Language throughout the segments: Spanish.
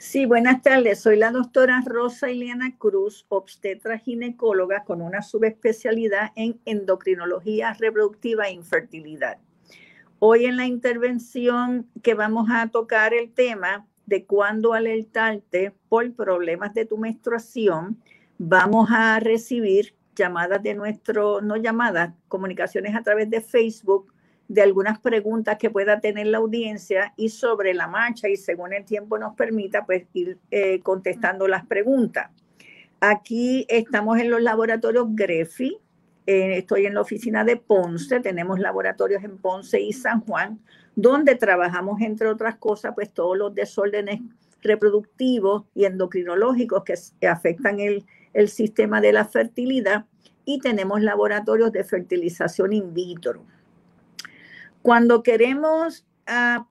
Sí, buenas tardes. Soy la doctora Rosa Ileana Cruz, obstetra ginecóloga con una subespecialidad en endocrinología reproductiva e infertilidad. Hoy en la intervención que vamos a tocar el tema de cuándo alertarte por problemas de tu menstruación, vamos a recibir llamadas de nuestro, no llamadas, comunicaciones a través de Facebook de algunas preguntas que pueda tener la audiencia y sobre la marcha y según el tiempo nos permita, pues ir eh, contestando las preguntas. Aquí estamos en los laboratorios Grefi, eh, estoy en la oficina de Ponce, tenemos laboratorios en Ponce y San Juan, donde trabajamos, entre otras cosas, pues todos los desórdenes reproductivos y endocrinológicos que afectan el, el sistema de la fertilidad y tenemos laboratorios de fertilización in vitro. Cuando queremos ah,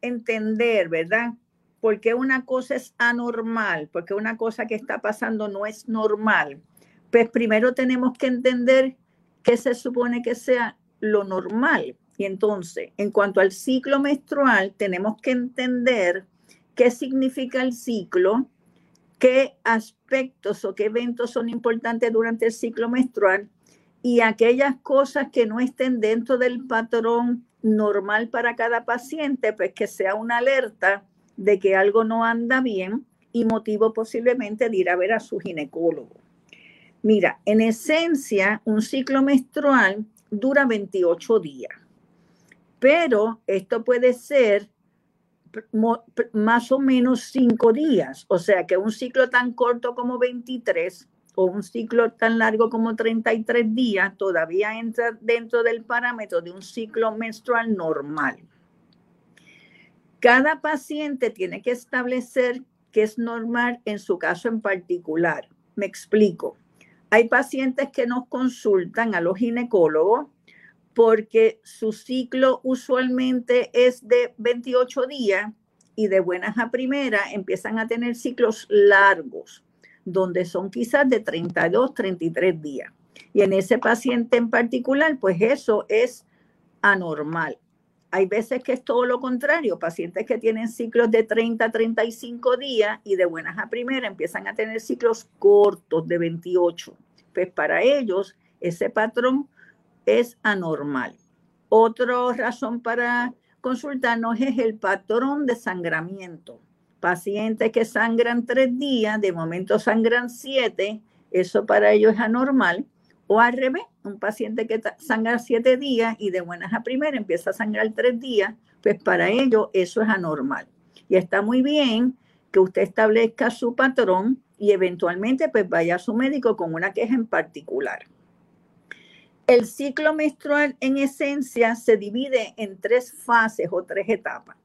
entender, ¿verdad? ¿Por qué una cosa es anormal? ¿Por qué una cosa que está pasando no es normal? Pues primero tenemos que entender qué se supone que sea lo normal. Y entonces, en cuanto al ciclo menstrual, tenemos que entender qué significa el ciclo, qué aspectos o qué eventos son importantes durante el ciclo menstrual y aquellas cosas que no estén dentro del patrón normal para cada paciente, pues que sea una alerta de que algo no anda bien y motivo posiblemente de ir a ver a su ginecólogo. Mira, en esencia, un ciclo menstrual dura 28 días, pero esto puede ser más o menos 5 días, o sea que un ciclo tan corto como 23 o un ciclo tan largo como 33 días todavía entra dentro del parámetro de un ciclo menstrual normal. Cada paciente tiene que establecer qué es normal en su caso en particular. Me explico. Hay pacientes que nos consultan a los ginecólogos porque su ciclo usualmente es de 28 días y de buenas a primeras empiezan a tener ciclos largos donde son quizás de 32, 33 días. Y en ese paciente en particular, pues eso es anormal. Hay veces que es todo lo contrario, pacientes que tienen ciclos de 30 35 días y de buenas a primera empiezan a tener ciclos cortos de 28. Pues para ellos ese patrón es anormal. Otra razón para consultarnos es el patrón de sangramiento pacientes que sangran tres días, de momento sangran siete, eso para ellos es anormal. O al revés, un paciente que sangra siete días y de buenas a primera empieza a sangrar tres días, pues para ellos eso es anormal. Y está muy bien que usted establezca su patrón y eventualmente pues vaya a su médico con una queja en particular. El ciclo menstrual en esencia se divide en tres fases o tres etapas.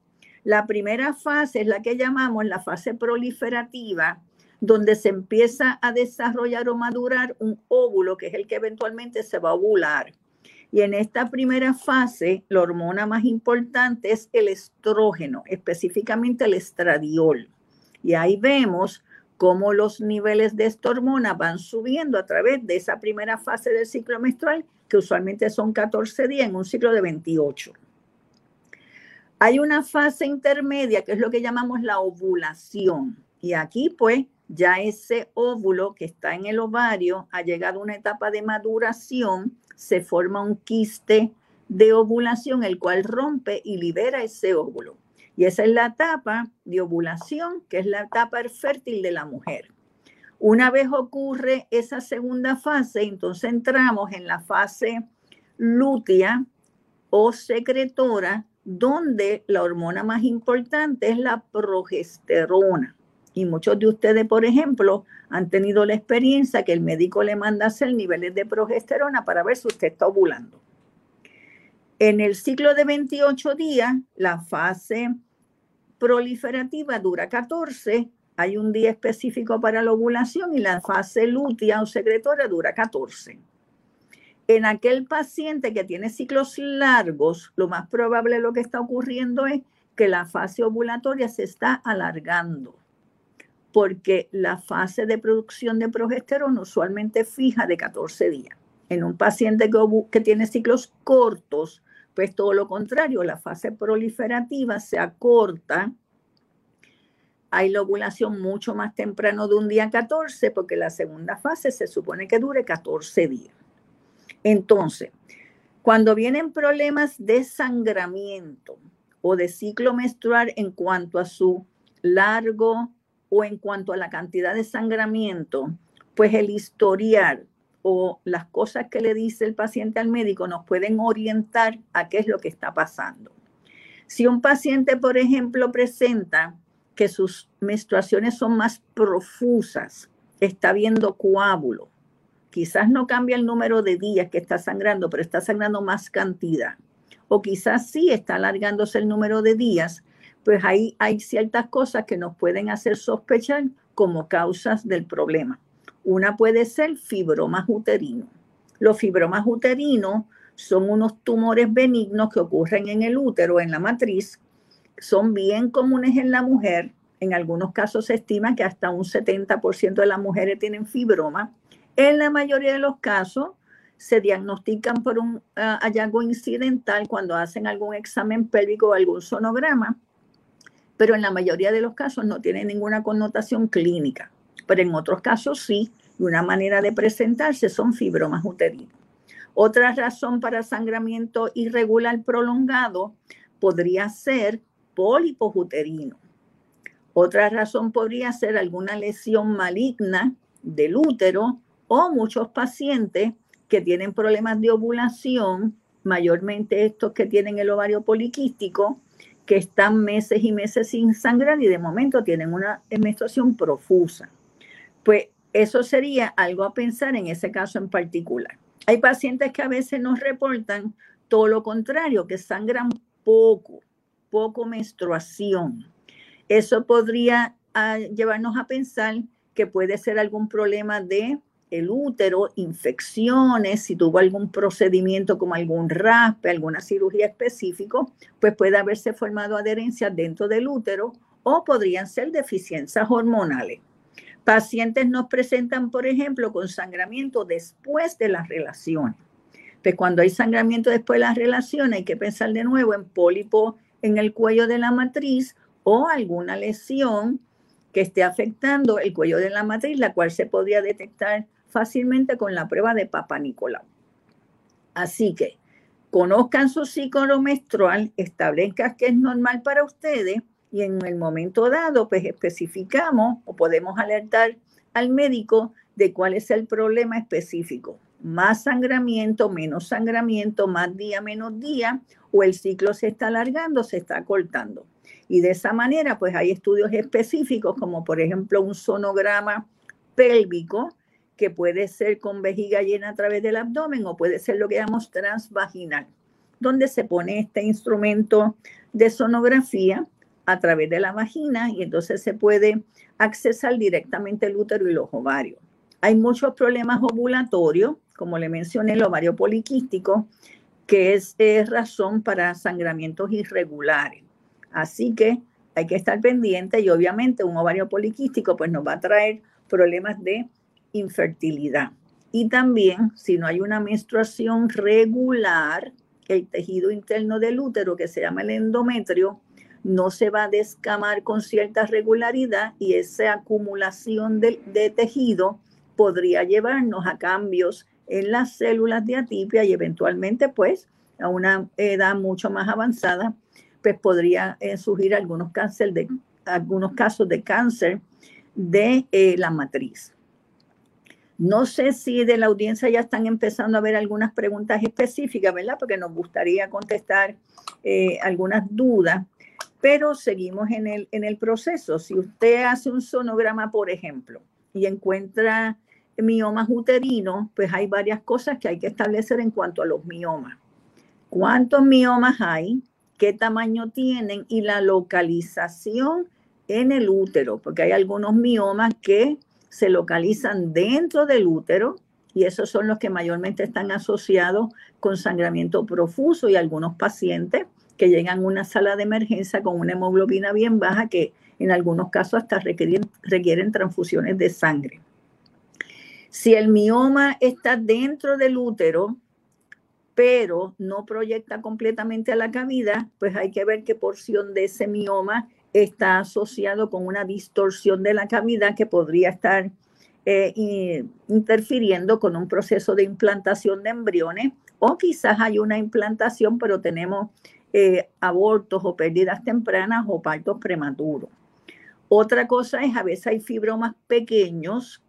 La primera fase es la que llamamos la fase proliferativa, donde se empieza a desarrollar o madurar un óvulo, que es el que eventualmente se va a ovular. Y en esta primera fase, la hormona más importante es el estrógeno, específicamente el estradiol. Y ahí vemos cómo los niveles de esta hormona van subiendo a través de esa primera fase del ciclo menstrual, que usualmente son 14 días en un ciclo de 28. Hay una fase intermedia que es lo que llamamos la ovulación. Y aquí pues ya ese óvulo que está en el ovario ha llegado a una etapa de maduración, se forma un quiste de ovulación, el cual rompe y libera ese óvulo. Y esa es la etapa de ovulación, que es la etapa fértil de la mujer. Una vez ocurre esa segunda fase, entonces entramos en la fase lútea o secretora, donde la hormona más importante es la progesterona. Y muchos de ustedes, por ejemplo, han tenido la experiencia que el médico le manda hacer niveles de progesterona para ver si usted está ovulando. En el ciclo de 28 días, la fase proliferativa dura 14, hay un día específico para la ovulación y la fase lútea o secretoria dura 14. En aquel paciente que tiene ciclos largos, lo más probable lo que está ocurriendo es que la fase ovulatoria se está alargando, porque la fase de producción de progesterona usualmente fija de 14 días. En un paciente que, que tiene ciclos cortos, pues todo lo contrario, la fase proliferativa se acorta. Hay la ovulación mucho más temprano de un día 14 porque la segunda fase se supone que dure 14 días. Entonces, cuando vienen problemas de sangramiento o de ciclo menstrual en cuanto a su largo o en cuanto a la cantidad de sangramiento, pues el historial o las cosas que le dice el paciente al médico nos pueden orientar a qué es lo que está pasando. Si un paciente, por ejemplo, presenta que sus menstruaciones son más profusas, está viendo coágulo, quizás no cambia el número de días que está sangrando, pero está sangrando más cantidad. O quizás sí está alargándose el número de días, pues ahí hay ciertas cosas que nos pueden hacer sospechar como causas del problema. Una puede ser fibromas uterino. Los fibromas uterinos son unos tumores benignos que ocurren en el útero, en la matriz. Son bien comunes en la mujer. En algunos casos se estima que hasta un 70% de las mujeres tienen fibroma. En la mayoría de los casos se diagnostican por un ah, hallazgo incidental cuando hacen algún examen pélvico o algún sonograma, pero en la mayoría de los casos no tiene ninguna connotación clínica pero en otros casos sí, y una manera de presentarse son fibromas uterinos. Otra razón para sangramiento irregular prolongado podría ser pólipos uterinos. Otra razón podría ser alguna lesión maligna del útero o muchos pacientes que tienen problemas de ovulación, mayormente estos que tienen el ovario poliquístico, que están meses y meses sin sangrar y de momento tienen una menstruación profusa. Pues eso sería algo a pensar en ese caso en particular. Hay pacientes que a veces nos reportan todo lo contrario, que sangran poco, poco menstruación. Eso podría ah, llevarnos a pensar que puede ser algún problema de el útero, infecciones, si tuvo algún procedimiento como algún raspe, alguna cirugía específica, pues puede haberse formado adherencia dentro del útero o podrían ser deficiencias hormonales. Pacientes nos presentan, por ejemplo, con sangramiento después de las relaciones. Pues cuando hay sangramiento después de las relaciones, hay que pensar de nuevo en pólipo en el cuello de la matriz o alguna lesión que esté afectando el cuello de la matriz, la cual se podría detectar fácilmente con la prueba de Papa Nicolau. Así que conozcan su ciclo menstrual, establezcan que es normal para ustedes y en el momento dado, pues especificamos o podemos alertar al médico de cuál es el problema específico. Más sangramiento, menos sangramiento, más día, menos día, o el ciclo se está alargando, se está cortando. Y de esa manera, pues hay estudios específicos, como por ejemplo un sonograma pélvico, que puede ser con vejiga llena a través del abdomen o puede ser lo que llamamos transvaginal, donde se pone este instrumento de sonografía a través de la vagina y entonces se puede accesar directamente el útero y los ovarios. Hay muchos problemas ovulatorios, como le mencioné, el ovario poliquístico, que es, razón para sangramientos irregulares. Así que hay que estar pendiente y obviamente un ovario poliquístico pues nos va a traer problemas de infertilidad. Y también si no hay una menstruación regular, el tejido interno del útero que se llama el endometrio no se va a descamar con cierta regularidad y esa acumulación de, tejido podría llevarnos a cambios en las células de atipia y eventualmente pues a una edad mucho más avanzada pues podría eh, surgir algunos, cáncer de, algunos casos de cáncer de eh, la matriz. No sé si de la audiencia ya están empezando a ver algunas preguntas específicas, ¿verdad? Porque nos gustaría contestar eh, algunas dudas pero seguimos en el, en el proceso. Si usted hace un sonograma, por ejemplo, y encuentra miomas uterinos, pues hay varias cosas que hay que establecer en cuanto a los miomas. ¿Cuántos miomas hay? qué tamaño tienen y la localización en el útero, porque hay algunos miomas que se localizan dentro del útero y esos son los que mayormente están asociados con sangramiento profuso y algunos pacientes que llegan a una sala de emergencia con una hemoglobina bien baja que en algunos casos hasta requieren, requieren transfusiones de sangre. Si el mioma está dentro del útero, pero no proyecta completamente a la cavidad, pues hay que ver qué porción de ese mioma está asociado con una distorsión de la cavidad que podría estar eh, interfiriendo con un proceso de implantación de embriones o quizás hay una implantación pero tenemos eh, abortos o pérdidas tempranas o partos prematuros. Otra cosa es a veces hay fibromas pequeños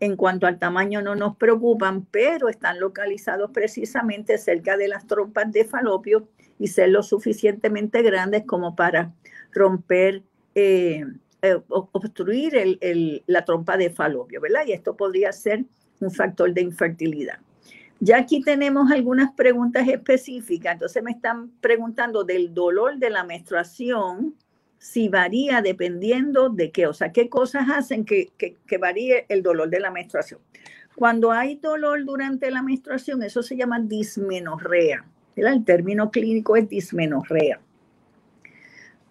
en cuanto al tamaño no nos preocupan, pero están localizados precisamente cerca de las trompas de falopio y ser lo suficientemente grandes como para romper, eh, eh, obstruir la trompa de falopio, ¿verdad? Y esto podría ser un factor de infertilidad. Ya aquí tenemos algunas preguntas específicas, entonces me están preguntando del dolor de la menstruación, si varía dependiendo de qué, o sea, qué cosas hacen que, que, varíe el dolor de la menstruación. Cuando hay dolor durante la menstruación, eso se llama dismenorrea. El término clínico es dismenorrea.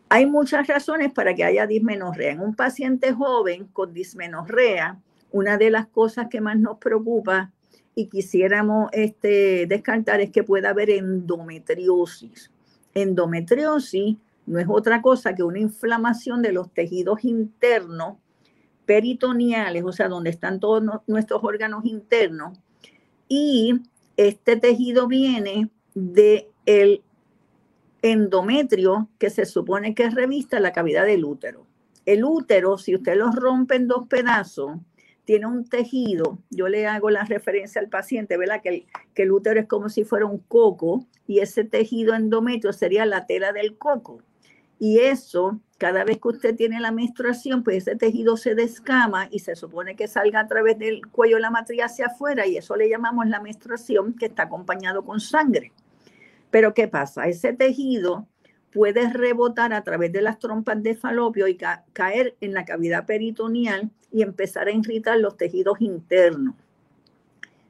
Hay muchas razones para que haya dismenorrea. En un paciente joven con dismenorrea, una de las cosas que más nos preocupa y quisiéramos este, descartar es que pueda haber endometriosis. Endometriosis no es otra cosa que una inflamación de los tejidos internos peritoneales, o sea, donde están todos nuestros órganos internos. Y este tejido viene del el endometrio que se supone que revista la cavidad del útero. El útero, si usted lo rompe en dos pedazos, tiene un tejido, yo le hago la referencia al paciente, ¿verdad? Que el, que el útero es como si fuera un coco y ese tejido endometrio sería la tela del coco. Y eso, cada vez que usted tiene la menstruación, pues ese tejido se descama y se supone que salga a través del cuello de la matriz hacia afuera y eso le llamamos la menstruación que está acompañado con sangre. Pero ¿qué pasa? Ese tejido puede rebotar a través de las trompas de falopio y caer en la cavidad peritoneal y empezar a irritar los tejidos internos.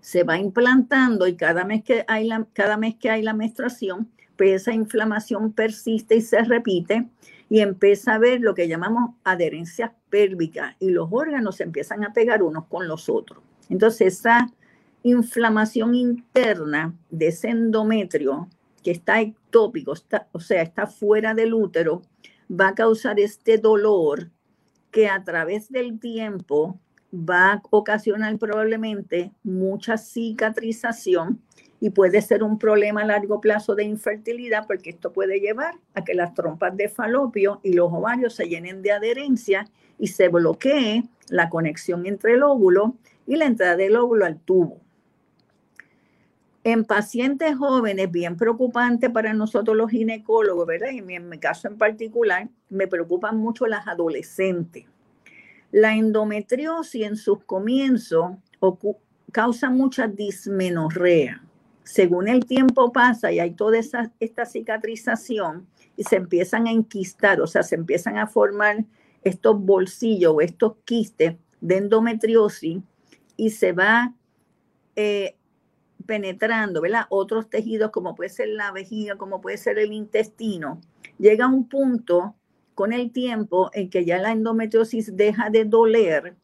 Se va implantando y cada mes que hay la, cada mes que hay la menstruación, pues esa inflamación persiste y se repite y empieza a ver lo que llamamos adherencias pélvicas y los órganos se empiezan a pegar unos con los otros. Entonces esa inflamación interna de ese endometrio que está ectópico, o sea, está fuera del útero, va a causar este dolor que a través del tiempo va a ocasionar probablemente mucha cicatrización y puede ser un problema a largo plazo de infertilidad porque esto puede llevar a que las trompas de falopio y los ovarios se llenen de adherencia y se bloquee la conexión entre el óvulo y la entrada del óvulo al tubo. En pacientes jóvenes, bien preocupante para nosotros los ginecólogos, ¿verdad? Y en mi caso en particular, me preocupan mucho las adolescentes. La endometriosis en sus comienzos causa mucha dismenorrea según el tiempo pasa y hay toda esa, esta cicatrización y se empiezan a enquistar, o sea, se empiezan a formar estos bolsillos o estos quistes de endometriosis y se va eh, penetrando, ¿verdad? Otros tejidos como puede ser la vejiga, como puede ser el intestino. Llega un punto con el tiempo en que ya la endometriosis deja de doler,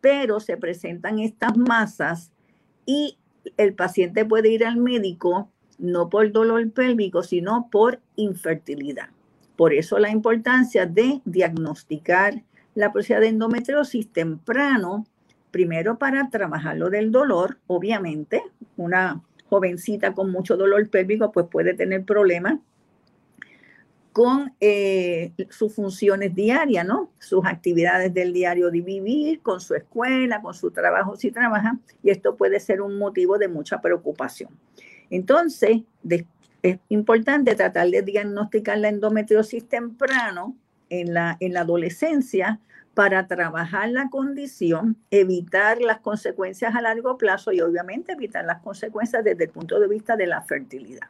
pero se presentan estas masas y el paciente puede ir al médico no por dolor pélvico, sino por infertilidad. Por eso la importancia de diagnosticar la posibilidad de endometriosis temprano, primero para trabajar lo del dolor, obviamente, una jovencita con mucho dolor pélvico pues puede tener problemas con eh, sus funciones diarias, ¿no? Sus actividades del diario de vivir, con su escuela, con su trabajo si trabaja, y esto puede ser un motivo de mucha preocupación. Entonces, es importante tratar de diagnosticar la endometriosis temprano en la, en la adolescencia para trabajar la condición, evitar las consecuencias a largo plazo y obviamente evitar las consecuencias desde el punto de vista de la fertilidad.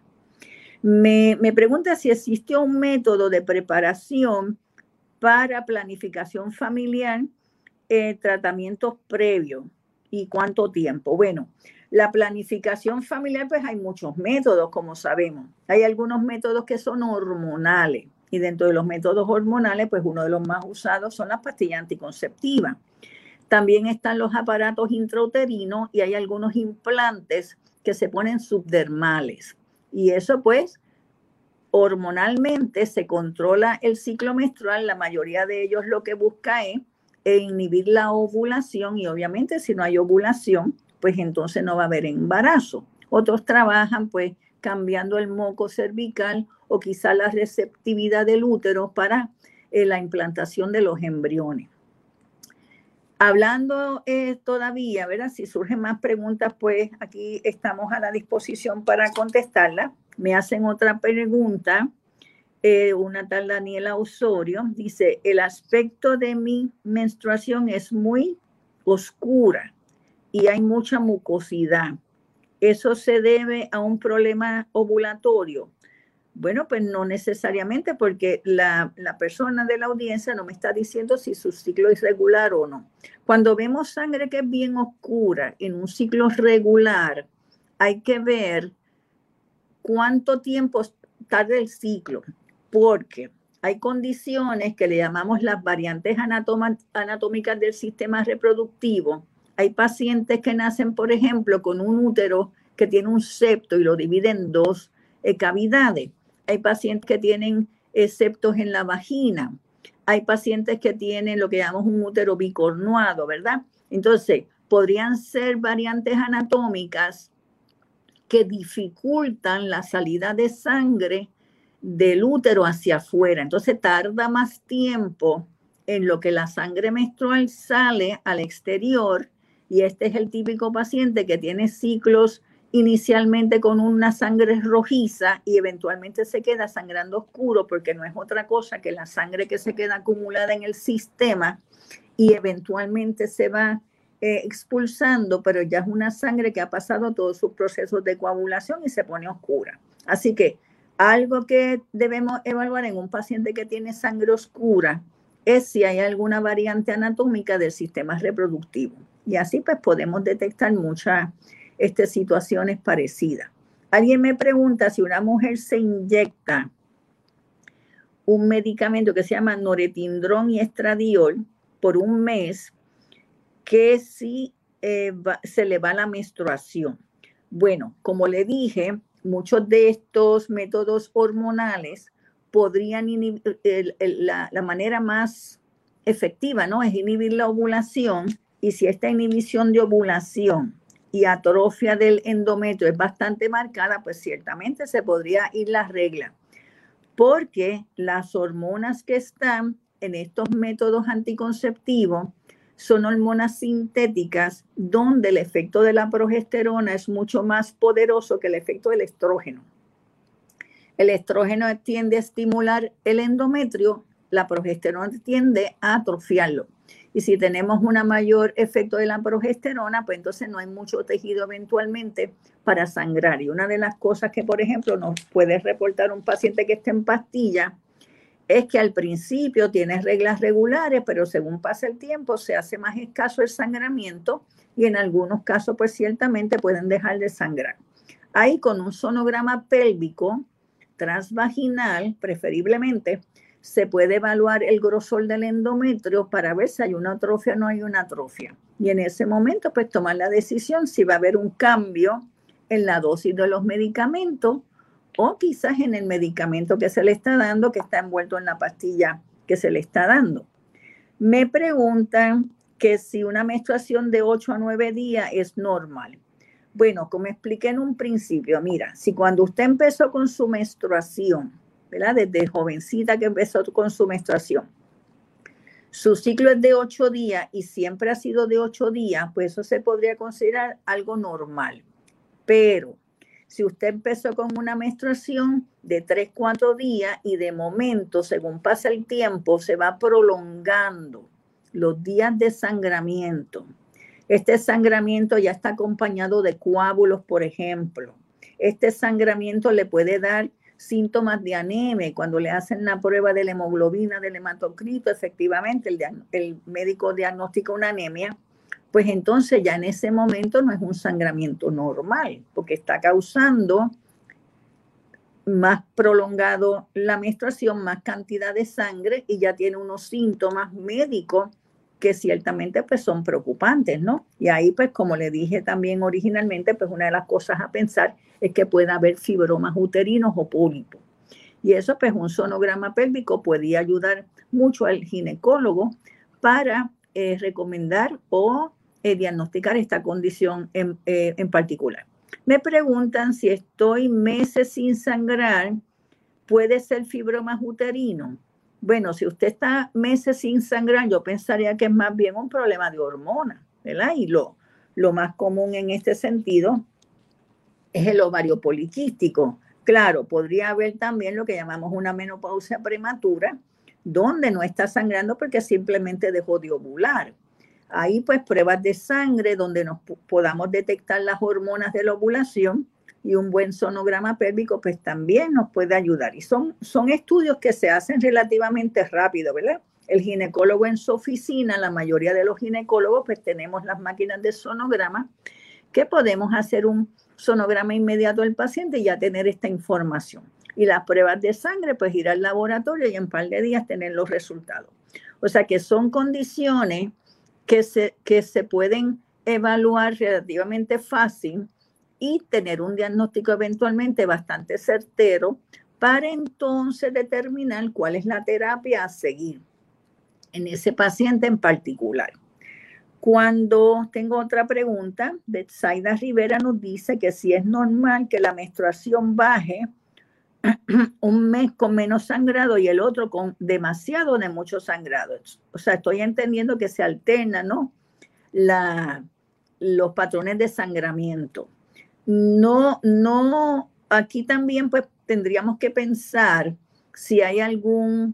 Me, pregunta si existió un método de preparación para planificación familiar, eh, tratamientos previos y cuánto tiempo. Bueno, la planificación familiar, pues hay muchos métodos, como sabemos. Hay algunos métodos que son hormonales y dentro de los métodos hormonales, pues uno de los más usados son las pastillas anticonceptivas. También están los aparatos intrauterinos y hay algunos implantes que se ponen subdermales. Y eso pues hormonalmente se controla el ciclo menstrual, la mayoría de ellos lo que busca es inhibir la ovulación y obviamente si no hay ovulación, pues entonces no va a haber embarazo. Otros trabajan pues cambiando el moco cervical o quizá la receptividad del útero para eh, la implantación de los embriones. Hablando eh, todavía, ¿verdad? Si surgen más preguntas, pues aquí estamos a la disposición para contestarlas. Me hacen otra pregunta, eh, una tal Daniela Osorio, dice, el aspecto de mi menstruación es muy oscura y hay mucha mucosidad. ¿Eso se debe a un problema ovulatorio? Bueno, pues no necesariamente porque la, persona de la audiencia no me está diciendo si su ciclo es regular o no. Cuando vemos sangre que es bien oscura en un ciclo regular, hay que ver cuánto tiempo tarda el ciclo, porque hay condiciones que le llamamos las variantes anatómicas del sistema reproductivo hay pacientes que nacen, por ejemplo, con un útero que tiene un septo y lo divide en dos eh, cavidades. Hay pacientes que tienen septos en la vagina. Hay pacientes que tienen lo que llamamos un útero bicornuado, ¿verdad? Entonces, podrían ser variantes anatómicas que dificultan la salida de sangre del útero hacia afuera. Entonces, tarda más tiempo en lo que la sangre menstrual sale al exterior y este es el típico paciente que tiene ciclos inicialmente con una sangre rojiza y eventualmente se queda sangrando oscuro porque no es otra cosa que la sangre que se queda acumulada en el sistema y eventualmente se va eh, expulsando, pero ya es una sangre que ha pasado todos sus procesos de coagulación y se pone oscura. Así que algo que debemos evaluar en un paciente que tiene sangre oscura es si hay alguna variante anatómica del sistema reproductivo. Y así pues podemos detectar muchas este, situaciones parecidas. Alguien me pregunta si una mujer se inyecta un medicamento que se llama noretindrón y estradiol por un mes, que si eh, se le va la menstruación. Bueno, como le dije, muchos de estos métodos hormonales podrían inhibir, la, la, manera más efectiva, ¿no? Es inhibir la ovulación y si esta inhibición de ovulación y atrofia del endometrio es bastante marcada, pues ciertamente se podría ir la regla, porque las hormonas que están en estos métodos anticonceptivos son hormonas sintéticas donde el efecto de la progesterona es mucho más poderoso que el efecto del estrógeno. El estrógeno tiende a estimular el endometrio, la progesterona tiende a atrofiarlo. Y si tenemos un mayor efecto de la progesterona, pues entonces no hay mucho tejido eventualmente para sangrar. Y una de las cosas que, por ejemplo, nos puede reportar un paciente que está en pastilla es que al principio tiene reglas regulares, pero según pasa el tiempo se hace más escaso el sangramiento y en algunos casos, pues ciertamente pueden dejar de sangrar. Ahí con un sonograma pélvico transvaginal, preferiblemente, se puede evaluar el grosor del endometrio para ver si hay una atrofia o no hay una atrofia. Y en ese momento, pues tomar la decisión si va a haber un cambio en la dosis de los medicamentos o quizás en el medicamento que se le está dando, que está envuelto en la pastilla que se le está dando. Me preguntan que si una menstruación de 8 a 9 días es normal. Bueno, como expliqué en un principio, mira, si cuando usted empezó con su menstruación, desde jovencita que empezó con su menstruación. Su ciclo es de ocho días y siempre ha sido de ocho días, pues eso se podría considerar algo normal. Pero si usted empezó con una menstruación de tres, cuatro días y de momento, según pasa el tiempo, se va prolongando los días de sangramiento. Este sangramiento ya está acompañado de coágulos, por ejemplo. Este sangramiento le puede dar síntomas de anemia, cuando le hacen la prueba de la hemoglobina del hematocrito, efectivamente el, el médico diagnostica una anemia, pues entonces ya en ese momento no es un sangramiento normal, porque está causando más prolongado la menstruación, más cantidad de sangre y ya tiene unos síntomas médicos que ciertamente pues son preocupantes, ¿no? Y ahí pues como le dije también originalmente, pues una de las cosas a pensar es que pueda haber fibromas uterinos o pólipos. Y eso pues un sonograma pélvico podría ayudar mucho al ginecólogo para eh, recomendar o eh, diagnosticar esta condición en, eh, en particular. Me preguntan si estoy meses sin sangrar, ¿puede ser fibromas uterino? Bueno, si usted está meses sin sangrar, yo pensaría que es más bien un problema de hormonas, ¿verdad? Y lo, lo más común en este sentido es el ovario poliquístico. Claro, podría haber también lo que llamamos una menopausia prematura, donde no está sangrando porque simplemente dejó de ovular. Ahí pues pruebas de sangre donde nos podamos detectar las hormonas de la ovulación y un buen sonograma pélvico pues también nos puede ayudar. Y son, son estudios que se hacen relativamente rápido, ¿verdad? El ginecólogo en su oficina, la mayoría de los ginecólogos pues tenemos las máquinas de sonograma que podemos hacer un sonograma inmediato del paciente y ya tener esta información. Y las pruebas de sangre pues ir al laboratorio y en un par de días tener los resultados. O sea que son condiciones que se, que se pueden evaluar relativamente fácil y tener un diagnóstico eventualmente bastante certero para entonces determinar cuál es la terapia a seguir en ese paciente en particular. Cuando tengo otra pregunta, Betsaida Rivera nos dice que si es normal que la menstruación baje un mes con menos sangrado y el otro con demasiado de mucho sangrado. O sea, estoy entendiendo que se alternan, ¿no? Los patrones de sangramiento. No, no, aquí también pues tendríamos que pensar si hay alguna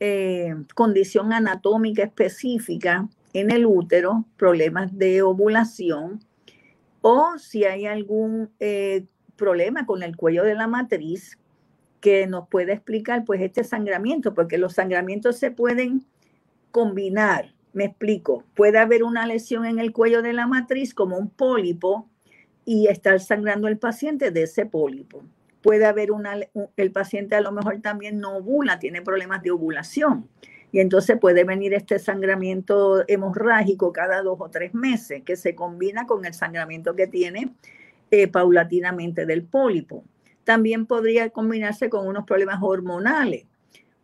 eh, condición anatómica específica en el útero, problemas de ovulación, o si hay algún eh, problema con el cuello de la matriz que nos puede explicar pues este sangramiento, porque los sangramientos se pueden combinar. Me explico, puede haber una lesión en el cuello de la matriz como un pólipo y estar sangrando el paciente de ese pólipo. Puede haber una, el paciente a lo mejor también no ovula, tiene problemas de ovulación. Y entonces puede venir este sangramiento hemorrágico cada dos o tres meses, que se combina con el sangramiento que tiene eh, paulatinamente del pólipo también podría combinarse con unos problemas hormonales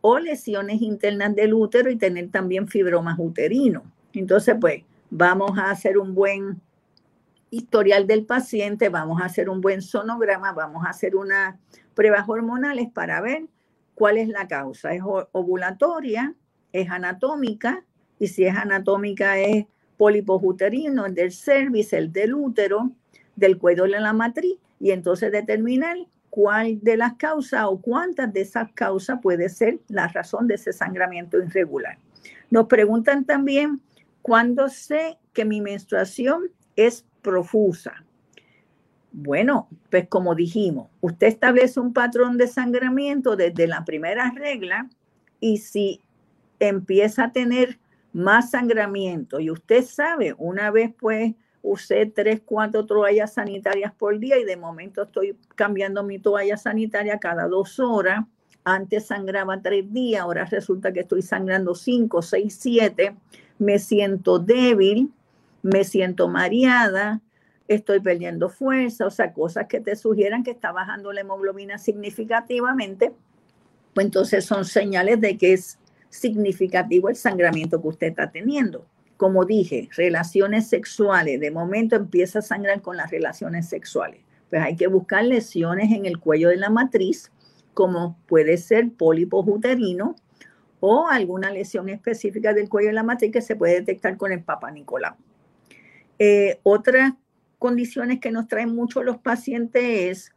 o lesiones internas del útero y tener también fibromas uterinos. Entonces, pues, vamos a hacer un buen historial del paciente, vamos a hacer un buen sonograma, vamos a hacer unas pruebas hormonales para ver cuál es la causa. ¿Es ovulatoria? ¿Es anatómica? Y si es anatómica es pólipos uterinos, el del cervix, el del útero, del cuello de la matriz, y entonces determinar cuál de las causas o cuántas de esas causas puede ser la razón de ese sangramiento irregular. Nos preguntan también cuándo sé que mi menstruación es profusa. Bueno, pues como dijimos, usted establece un patrón de sangramiento desde la primera regla y si empieza a tener más sangramiento y usted sabe, una vez pues usé tres, cuatro toallas sanitarias por día y de momento estoy cambiando mi toalla sanitaria cada dos horas. Antes sangraba tres días, ahora resulta que estoy sangrando cinco, seis, siete. Me siento débil, me siento mareada, estoy perdiendo fuerza, o sea, cosas que te sugieran que está bajando la hemoglobina significativamente, pues entonces son señales de que es significativo el sangramiento que usted está teniendo como dije, relaciones sexuales. De momento empieza a sangrar con las relaciones sexuales. Pues hay que buscar lesiones en el cuello de la matriz, como puede ser pólipos uterinos o alguna lesión específica del cuello de la matriz que se puede detectar con el Papa Nicolau. Eh, otras condiciones que nos traen mucho los pacientes es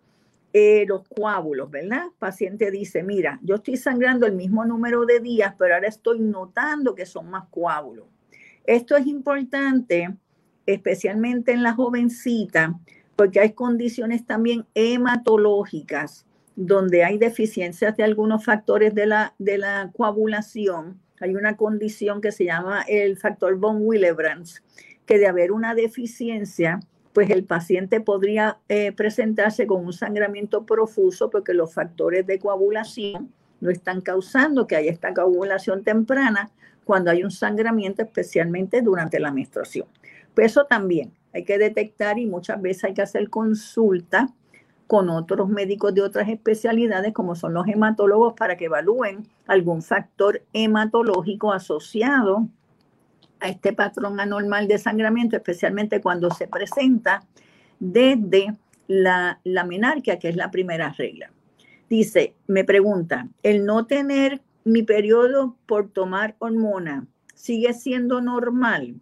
eh, los coágulos, ¿verdad? El paciente dice, mira, yo estoy sangrando el mismo número de días, pero ahora estoy notando que son más coágulos. Esto es importante, especialmente en la jovencita, porque hay condiciones también hematológicas donde hay deficiencias de algunos factores de la, de la coagulación, hay una condición que se llama el factor von Willebrand, que de haber una deficiencia, pues el paciente podría eh, presentarse con un sangramiento profuso porque los factores de coagulación no están causando que haya esta coagulación temprana cuando hay un sangramiento, especialmente durante la menstruación. Pues eso también hay que detectar y muchas veces hay que hacer consulta con otros médicos de otras especialidades, como son los hematólogos, para que evalúen algún factor hematológico asociado a este patrón anormal de sangramiento, especialmente cuando se presenta desde la, la menarquia, que es la primera regla. Dice, me pregunta, ¿el no tener mi periodo por tomar hormona sigue siendo normal?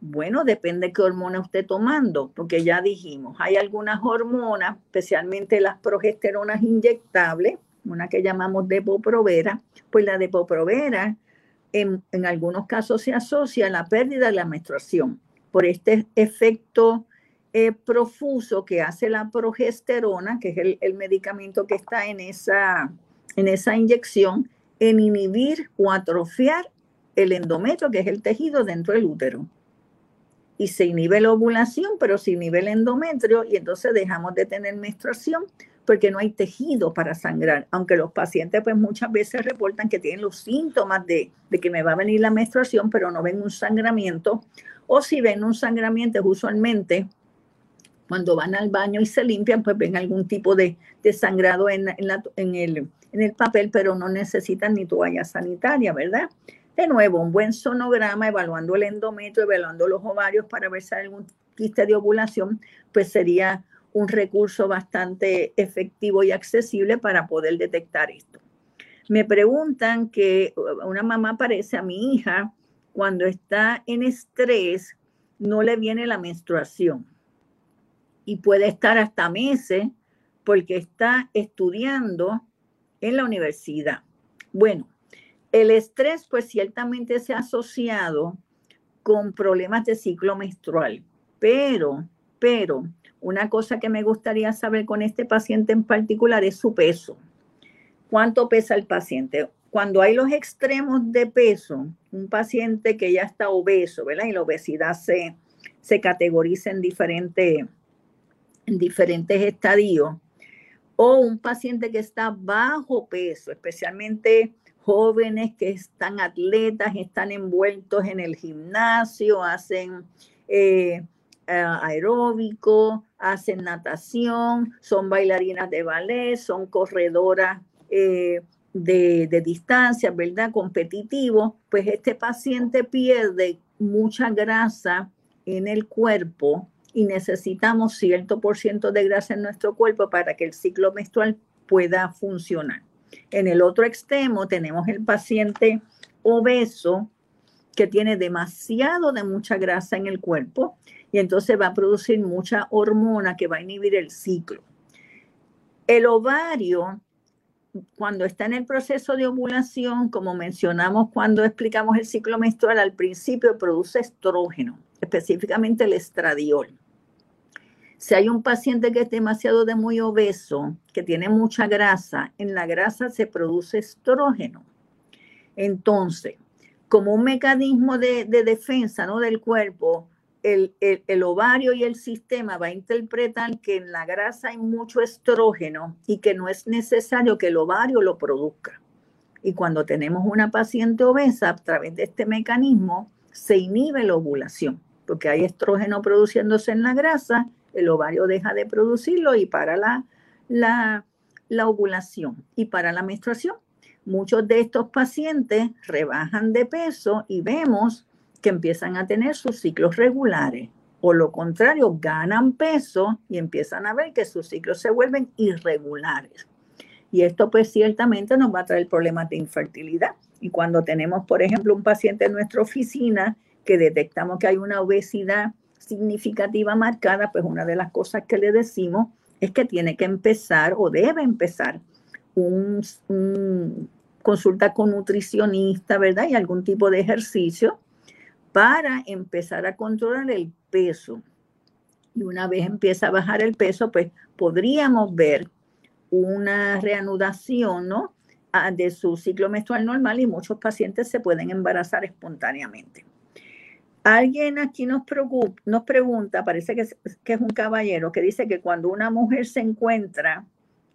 Bueno, depende qué hormona esté tomando, porque ya dijimos, hay algunas hormonas, especialmente las progesteronas inyectables, una que llamamos depoprovera, pues la depoprovera en, algunos casos se asocia a la pérdida de la menstruación por este efecto eh, profuso que hace la progesterona, que es el, el, medicamento que está en esa, en esa inyección, en inhibir o atrofiar el endometrio, que es el tejido dentro del útero. Y se inhibe la ovulación, pero se inhibe el endometrio y entonces dejamos de tener menstruación porque no hay tejido para sangrar, aunque los pacientes pues muchas veces reportan que tienen los síntomas de, de que me va a venir la menstruación, pero no ven un sangramiento, o si ven un sangramiento usualmente cuando van al baño y se limpian, pues ven algún tipo de, de sangrado en, en, el, en el papel, pero no necesitan ni toalla sanitaria, ¿verdad? De nuevo, un buen sonograma evaluando el endometrio, evaluando los ovarios para ver si hay algún quiste de ovulación, pues sería un recurso bastante efectivo y accesible para poder detectar esto. Me preguntan que una mamá parece a mi hija cuando está en estrés, no le viene la menstruación y puede estar hasta meses porque está estudiando en la universidad. Bueno, el estrés, pues ciertamente se ha asociado con problemas de ciclo menstrual, pero, pero, una cosa que me gustaría saber con este paciente en particular es su peso. ¿Cuánto pesa el paciente? Cuando hay los extremos de peso, un paciente que ya está obeso, ¿verdad? Y la obesidad se, se categoriza en diferentes, en diferentes estadios, o un paciente que está bajo peso, especialmente jóvenes que están atletas, están envueltos en el gimnasio, hacen eh, aeróbico, hacen natación, son bailarinas de ballet, son corredoras eh, de, de distancia, ¿verdad? Competitivo, pues este paciente pierde mucha grasa en el cuerpo y necesitamos cierto por ciento de grasa en nuestro cuerpo para que el ciclo menstrual pueda funcionar. En el otro extremo tenemos el paciente obeso que tiene demasiado de mucha grasa en el cuerpo y entonces va a producir mucha hormona que va a inhibir el ciclo. El ovario, cuando está en el proceso de ovulación, como mencionamos cuando explicamos el ciclo menstrual, al principio produce estrógeno, específicamente el estradiol. Si hay un paciente que es demasiado de muy obeso, que tiene mucha grasa, en la grasa se produce estrógeno. Entonces, como un mecanismo de, defensa ¿no? del cuerpo, el, ovario y el sistema va a interpretar que en la grasa hay mucho estrógeno y que no es necesario que el ovario lo produzca. Y cuando tenemos una paciente obesa, a través de este mecanismo, se inhibe la ovulación, porque hay estrógeno produciéndose en la grasa el ovario deja de producirlo y para la ovulación y para la menstruación. Muchos de estos pacientes rebajan de peso y vemos que empiezan a tener sus ciclos regulares. O lo contrario, ganan peso y empiezan a ver que sus ciclos se vuelven irregulares. Y esto pues ciertamente nos va a traer problemas de infertilidad. Y cuando tenemos, por ejemplo, un paciente en nuestra oficina que detectamos que hay una obesidad significativa marcada, pues una de las cosas que le decimos es que tiene que empezar o debe empezar un, consulta con nutricionista, ¿verdad? Y algún tipo de ejercicio para empezar a controlar el peso. Y una vez empieza a bajar el peso, pues podríamos ver una reanudación ¿no? Ah, de su ciclo menstrual normal y muchos pacientes se pueden embarazar espontáneamente. Alguien aquí nos, nos pregunta, parece que es, que es un caballero, que dice que cuando una mujer se encuentra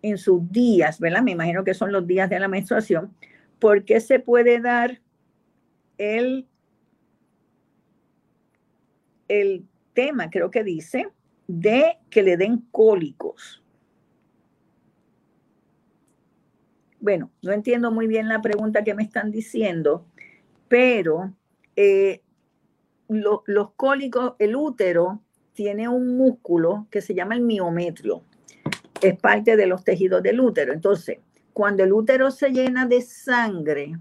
en sus días, ¿verdad? Me imagino que son los días de la menstruación, ¿por qué se puede dar el, el tema, creo que dice, de que le den cólicos? Bueno, no entiendo muy bien la pregunta que me están diciendo, pero eh, los cólicos, el útero tiene un músculo que se llama el miometrio. Es parte de los tejidos del útero. Entonces, cuando el útero se llena de sangre,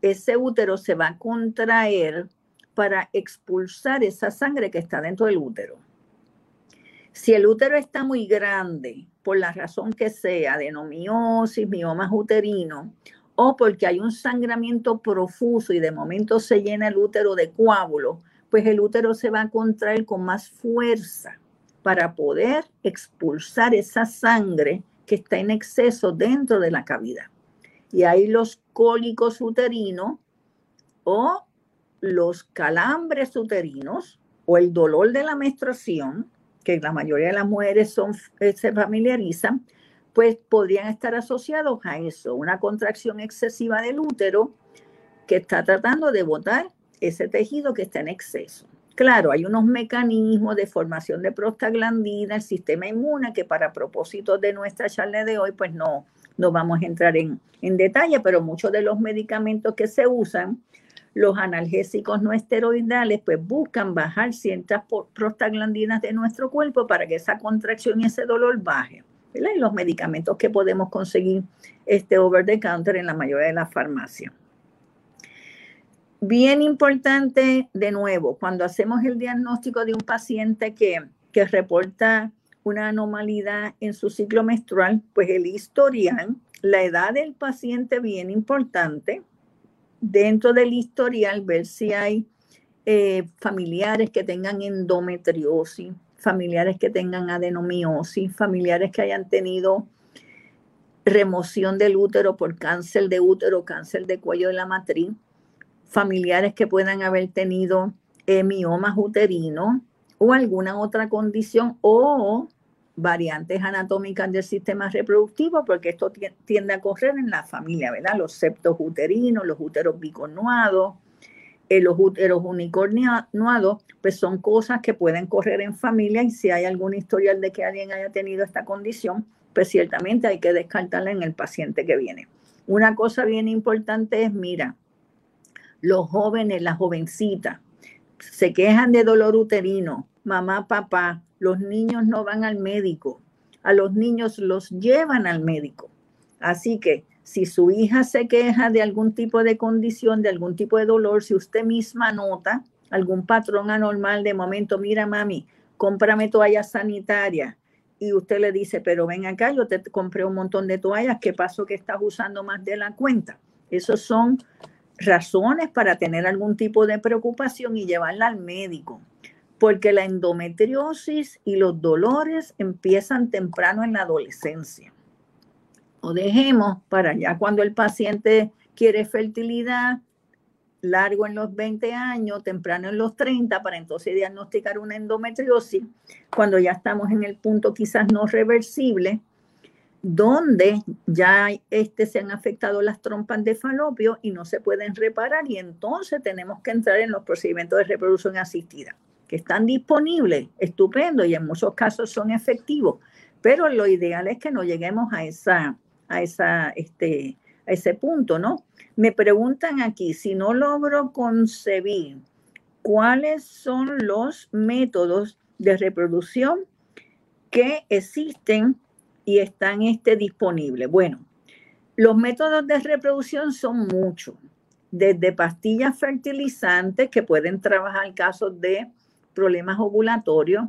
ese útero se va a contraer para expulsar esa sangre que está dentro del útero. Si el útero está muy grande, por la razón que sea, adenomiosis, miomas uterino, o porque hay un sangramiento profuso y de momento se llena el útero de coágulos, pues el útero se va a contraer con más fuerza para poder expulsar esa sangre que está en exceso dentro de la cavidad. Y ahí los cólicos uterinos o los calambres uterinos o el dolor de la menstruación, que la mayoría de las mujeres eh, se familiarizan, pues podrían estar asociados a eso, una contracción excesiva del útero que está tratando de botar ese tejido que está en exceso. Claro, hay unos mecanismos de formación de prostaglandina, el sistema inmune, que para propósitos de nuestra charla de hoy, pues no, no vamos a entrar en, en detalle, pero muchos de los medicamentos que se usan, los analgésicos no esteroidales, pues buscan bajar ciertas prostaglandinas de nuestro cuerpo para que esa contracción y ese dolor baje. Y los medicamentos que podemos conseguir este over the counter en la mayoría de las farmacias. Bien importante, de nuevo, cuando hacemos el diagnóstico de un paciente que, que reporta una anomalía en su ciclo menstrual, pues el historial, la edad del paciente bien importante. Dentro del historial, ver si hay eh, familiares que tengan endometriosis, familiares que tengan adenomiosis, familiares que hayan tenido remoción del útero por cáncer de útero, cáncer de cuello de la matriz familiares que puedan haber tenido eh, miomas uterinos o alguna otra condición o variantes anatómicas del sistema reproductivo, porque esto tiende a correr en la familia, ¿verdad? Los septos uterinos, los úteros bicornuados, eh, los úteros unicornuados, pues son cosas que pueden correr en familia y si hay algún historial de que alguien haya tenido esta condición, pues ciertamente hay que descartarla en el paciente que viene. Una cosa bien importante es, mira, los jóvenes, las jovencitas, se quejan de dolor uterino, mamá, papá, los niños no van al médico, a los niños los llevan al médico. Así que si su hija se queja de algún tipo de condición, de algún tipo de dolor, si usted misma nota algún patrón anormal de momento, mira mami, cómprame toallas sanitarias. Y usted le dice, pero ven acá, yo te compré un montón de toallas, ¿qué pasó que estás usando más de la cuenta? Esos son razones para tener algún tipo de preocupación y llevarla al médico, porque la endometriosis y los dolores empiezan temprano en la adolescencia. O dejemos para ya cuando el paciente quiere fertilidad, largo en los 20 años, temprano en los 30, para entonces diagnosticar una endometriosis, cuando ya estamos en el punto quizás no reversible, donde ya este, se han afectado las trompas de falopio y no se pueden reparar y entonces tenemos que entrar en los procedimientos de reproducción asistida, que están disponibles, estupendo y en muchos casos son efectivos, pero lo ideal es que no lleguemos a, esa, a, este, a ese punto, ¿no? Me preguntan aquí, si no logro concebir cuáles son los métodos de reproducción que existen y están este, disponibles. Bueno, los métodos de reproducción son muchos, desde pastillas fertilizantes que pueden trabajar casos de problemas ovulatorios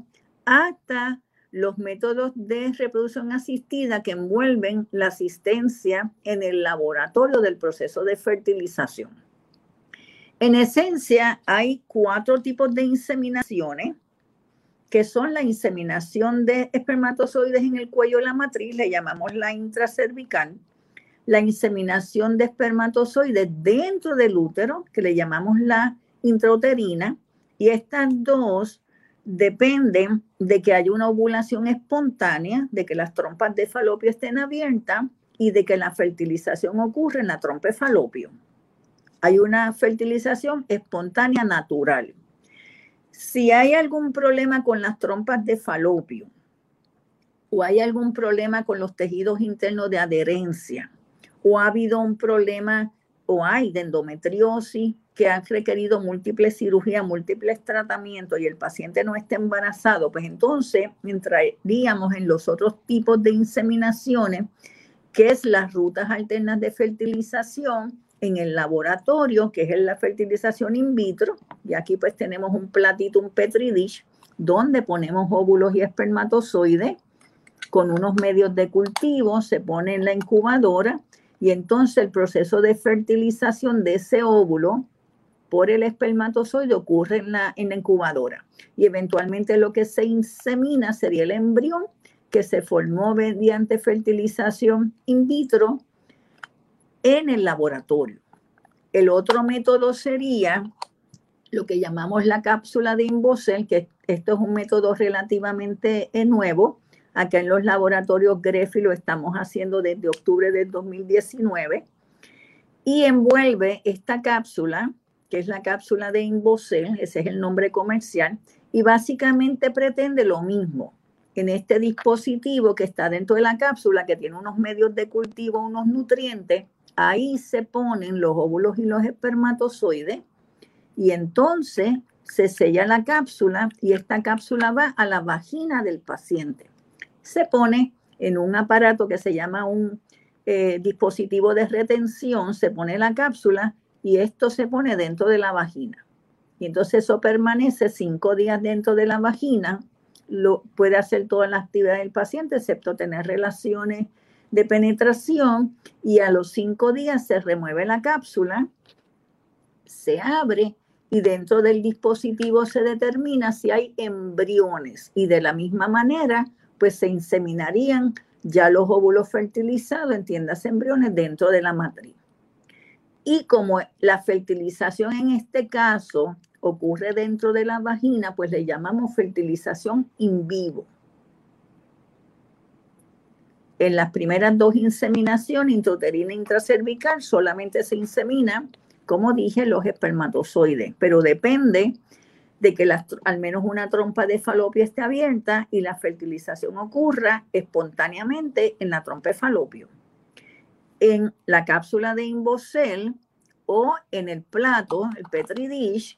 hasta los métodos de reproducción asistida que envuelven la asistencia en el laboratorio del proceso de fertilización. En esencia, hay cuatro tipos de inseminaciones que son la inseminación de espermatozoides en el cuello de la matriz, le llamamos la intracervical, la inseminación de espermatozoides dentro del útero, que le llamamos la intrauterina, y estas dos dependen de que haya una ovulación espontánea, de que las trompas de falopio estén abiertas y de que la fertilización ocurre en la trompa de falopio. Hay una fertilización espontánea natural. Si hay algún problema con las trompas de falopio o hay algún problema con los tejidos internos de adherencia o ha habido un problema o hay de endometriosis que ha requerido múltiples cirugías, múltiples tratamientos y el paciente no está embarazado, pues entonces entraríamos en los otros tipos de inseminaciones, que es las rutas alternas de fertilización en el laboratorio, que es la fertilización in vitro, y aquí pues tenemos un platito, un petri dish, donde ponemos óvulos y espermatozoides con unos medios de cultivo, se pone en la incubadora y entonces el proceso de fertilización de ese óvulo por el espermatozoide ocurre en la, en la incubadora. Y eventualmente lo que se insemina sería el embrión que se formó mediante fertilización in vitro en el laboratorio. El otro método sería lo que llamamos la cápsula de Imbocel, que esto es un método relativamente eh, nuevo, Acá en los laboratorios Grefi lo estamos haciendo desde octubre del 2019 y envuelve esta cápsula, que es la cápsula de Invocel, ese es el nombre comercial, y básicamente pretende lo mismo. En este dispositivo que está dentro de la cápsula, que tiene unos medios de cultivo, unos nutrientes, ahí se ponen los óvulos y los espermatozoides y entonces se sella la cápsula y esta cápsula va a la vagina del paciente se pone en un aparato que se llama un eh, dispositivo de retención, se pone la cápsula y esto se pone dentro de la vagina. Y entonces eso permanece cinco días dentro de la vagina, lo, puede hacer toda la actividad del paciente, excepto tener relaciones de penetración, y a los cinco días se remueve la cápsula, se abre y dentro del dispositivo se determina si hay embriones. Y de la misma manera, pues se inseminarían ya los óvulos fertilizados, entiendas embriones, dentro de la matriz. Y como la fertilización en este caso ocurre dentro de la vagina, pues le llamamos fertilización in vivo. En las primeras dos inseminaciones, intrauterina e intracervical, solamente se insemina, como dije, los espermatozoides, pero depende de que al menos una trompa de falopio esté abierta y la fertilización ocurra espontáneamente en la trompa de falopio. En la cápsula de Imbocel o en el plato, el Petri dish,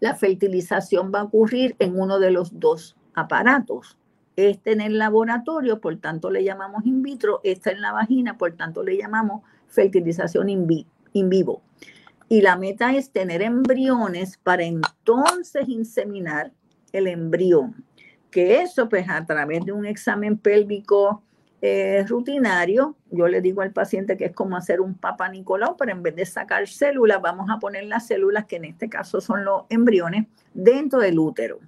la fertilización va a ocurrir en uno de los dos aparatos. Este en el laboratorio, por tanto le llamamos in vitro, este en la vagina, por tanto le llamamos fertilización in vivo y la meta es tener embriones para entonces inseminar el embrión. Que eso, pues a través de un examen pélvico eh, rutinario, yo le digo al paciente que es como hacer un papa Nicolau, pero en vez de sacar células, vamos a poner las células, que en este caso son los embriones, dentro del útero.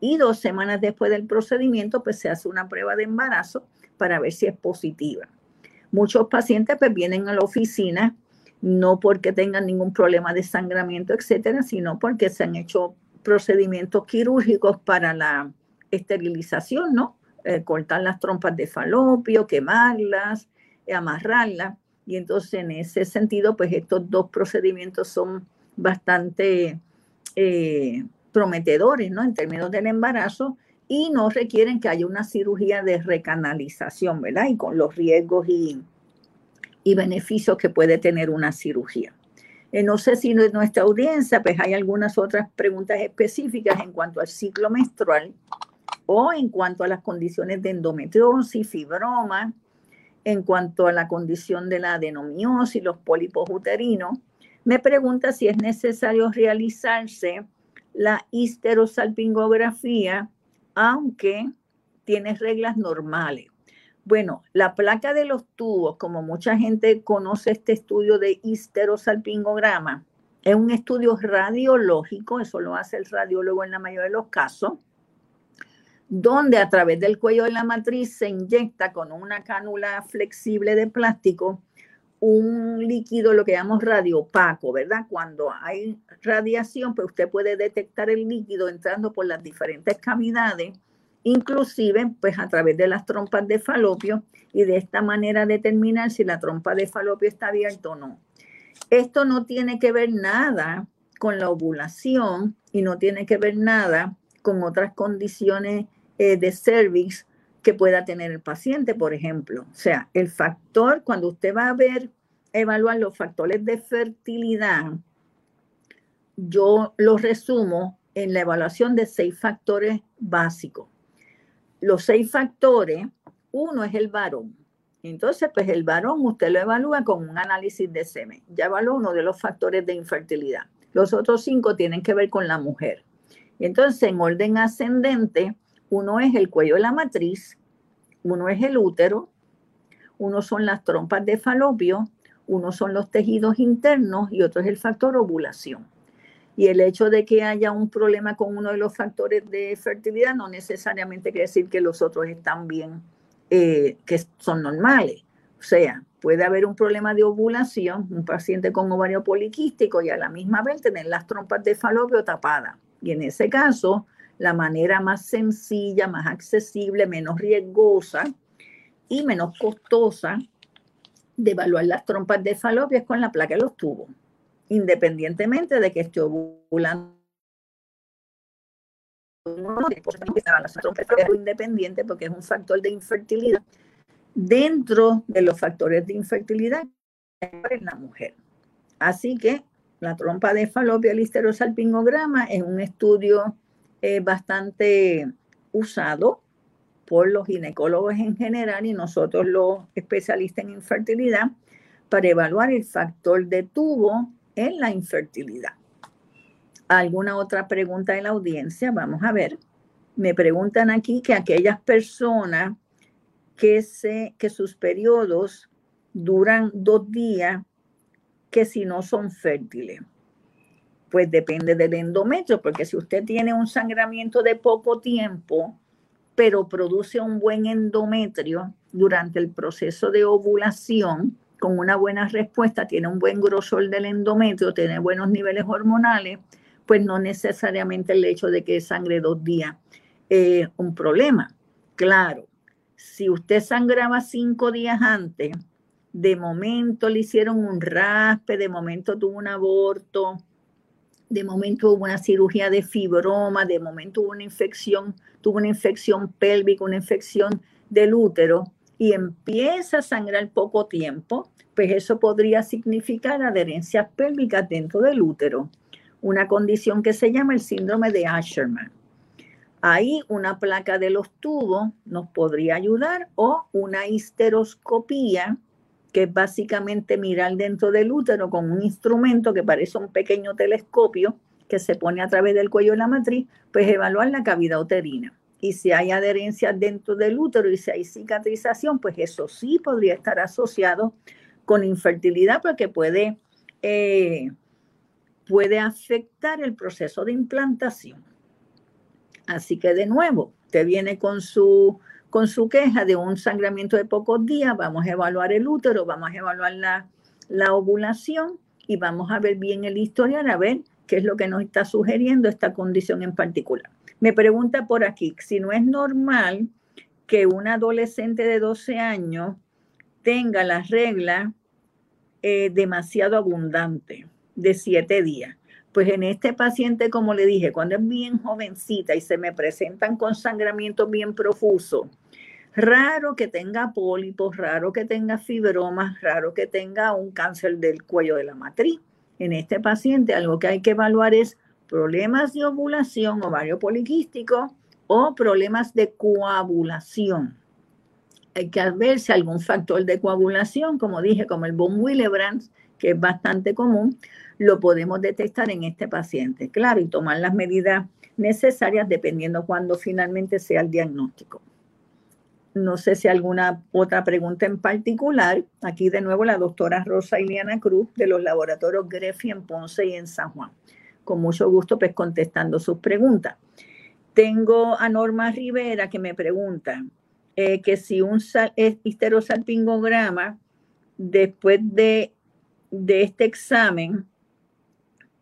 Y dos semanas después del procedimiento, pues se hace una prueba de embarazo para ver si es positiva. Muchos pacientes pues vienen a la oficina no porque tengan ningún problema de sangramiento, etcétera, sino porque se han hecho procedimientos quirúrgicos para la esterilización, ¿no? Eh, cortar las trompas de falopio, quemarlas, amarrarlas. Y entonces en ese sentido, pues estos dos procedimientos son bastante eh, prometedores, ¿no? En términos del embarazo y no requieren que haya una cirugía de recanalización, ¿verdad? Y con los riesgos y, y beneficios que puede tener una cirugía. Eh, no sé si en nuestra audiencia pues hay algunas otras preguntas específicas en cuanto al ciclo menstrual o en cuanto a las condiciones de endometriosis, fibroma, en cuanto a la condición de la adenomiosis, los pólipos uterinos. Me pregunta si es necesario realizarse la histerosalpingografía, aunque tiene reglas normales. Bueno, la placa de los tubos, como mucha gente conoce este estudio de histerosalpingograma, es un estudio radiológico, eso lo hace el radiólogo en la mayoría de los casos, donde a través del cuello de la matriz se inyecta con una cánula flexible de plástico un líquido, lo que llamamos radiopaco, ¿verdad? Cuando hay radiación, pues usted puede detectar el líquido entrando por las diferentes cavidades, inclusive pues a través de las trompas de falopio y de esta manera determinar si la trompa de falopio está abierta o no. Esto no tiene que ver nada con la ovulación y no tiene que ver nada con otras condiciones eh, de cervix que pueda tener el paciente, por ejemplo. O sea, el factor, cuando usted va a ver, evaluar los factores de fertilidad, yo los resumo en la evaluación de seis factores básicos. Los seis factores, uno es el varón. Entonces, pues el varón usted lo evalúa con un análisis de semen. Ya evaluó uno de los factores de infertilidad. Los otros cinco tienen que ver con la mujer. Entonces, en orden ascendente, uno es el cuello de la matriz, uno es el útero, uno son las trompas de falopio, uno son los tejidos internos y otro es el factor ovulación. Y el hecho de que haya un problema con uno de los factores de fertilidad no necesariamente quiere decir que los otros están bien, eh, que son normales. O sea, puede haber un problema de ovulación, un paciente con ovario poliquístico y a la misma vez tener las trompas de falopio tapadas. Y en ese caso, la manera más sencilla, más accesible, menos riesgosa y menos costosa de evaluar las trompas de falopio es con la placa de los tubos, independientemente de que esté ovulando. independiente porque es un factor de infertilidad dentro de los factores de infertilidad en la mujer. Así que la trompa de falopio, el histerosalpingograma, es un estudio bastante usado por los ginecólogos en general y nosotros los especialistas en infertilidad para evaluar el factor de tubo en la infertilidad. ¿Alguna otra pregunta de la audiencia? Vamos a ver. Me preguntan aquí que aquellas personas que, se, que sus periodos duran dos días, que si no son fértiles pues depende del endometrio, porque si usted tiene un sangramiento de poco tiempo, pero produce un buen endometrio durante el proceso de ovulación, con una buena respuesta, tiene un buen grosor del endometrio, tiene buenos niveles hormonales, pues no necesariamente el hecho de que sangre dos días es un problema. Claro, si usted sangraba cinco días antes, de momento le hicieron un raspe, de momento tuvo un aborto, de momento hubo una cirugía de fibroma, de momento hubo una infección, tuvo una infección pélvica, una infección del útero y empieza a sangrar poco tiempo, pues eso podría significar adherencias pélvicas dentro del útero, una condición que se llama el síndrome de Asherman. Ahí una placa de los tubos nos podría ayudar o una histeroscopía que es básicamente mirar dentro del útero con un instrumento que parece un pequeño telescopio que se pone a través del cuello de la matriz, pues evaluar la cavidad uterina. Y si hay adherencia dentro del útero y si hay cicatrización, pues eso sí podría estar asociado con infertilidad porque puede, eh, puede afectar el proceso de implantación. Así que de nuevo, te viene con su con su queja de un sangramiento de pocos días, vamos a evaluar el útero, vamos a evaluar la, la ovulación y vamos a ver bien el historial, a ver qué es lo que nos está sugiriendo esta condición en particular. Me pregunta por aquí, si no es normal que un adolescente de 12 años tenga la regla eh, demasiado abundante de 7 días. Pues en este paciente, como le dije, cuando es bien jovencita y se me presentan con sangramiento bien profuso, Raro que tenga pólipos, raro que tenga fibromas, raro que tenga un cáncer del cuello de la matriz. En este paciente algo que hay que evaluar es problemas de ovulación, ovario poliquístico o problemas de coagulación. Hay que ver si algún factor de coagulación, como dije, como el von Willebrand, que es bastante común, lo podemos detectar en este paciente. Claro, y tomar las medidas necesarias dependiendo cuándo finalmente sea el diagnóstico. No sé si alguna otra pregunta en particular. Aquí de nuevo la doctora Rosa Iliana Cruz de los laboratorios Grefi en Ponce y en San Juan. Con mucho gusto pues contestando sus preguntas. Tengo a Norma Rivera que me pregunta eh, que si un histerosalpingograma después de, de este examen,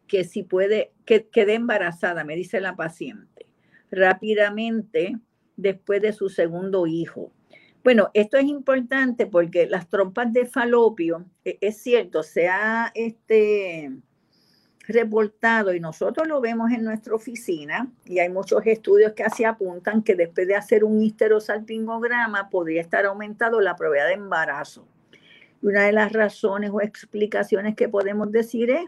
que si puede, que quede embarazada, me dice la paciente, rápidamente después de su segundo hijo. Bueno, esto es importante porque las trompas de falopio, e, es cierto, se ha este, reportado y nosotros lo vemos en nuestra oficina y hay muchos estudios que así apuntan que después de hacer un histerosalpingograma podría estar aumentado la probabilidad de embarazo. Una de las razones o explicaciones que podemos decir es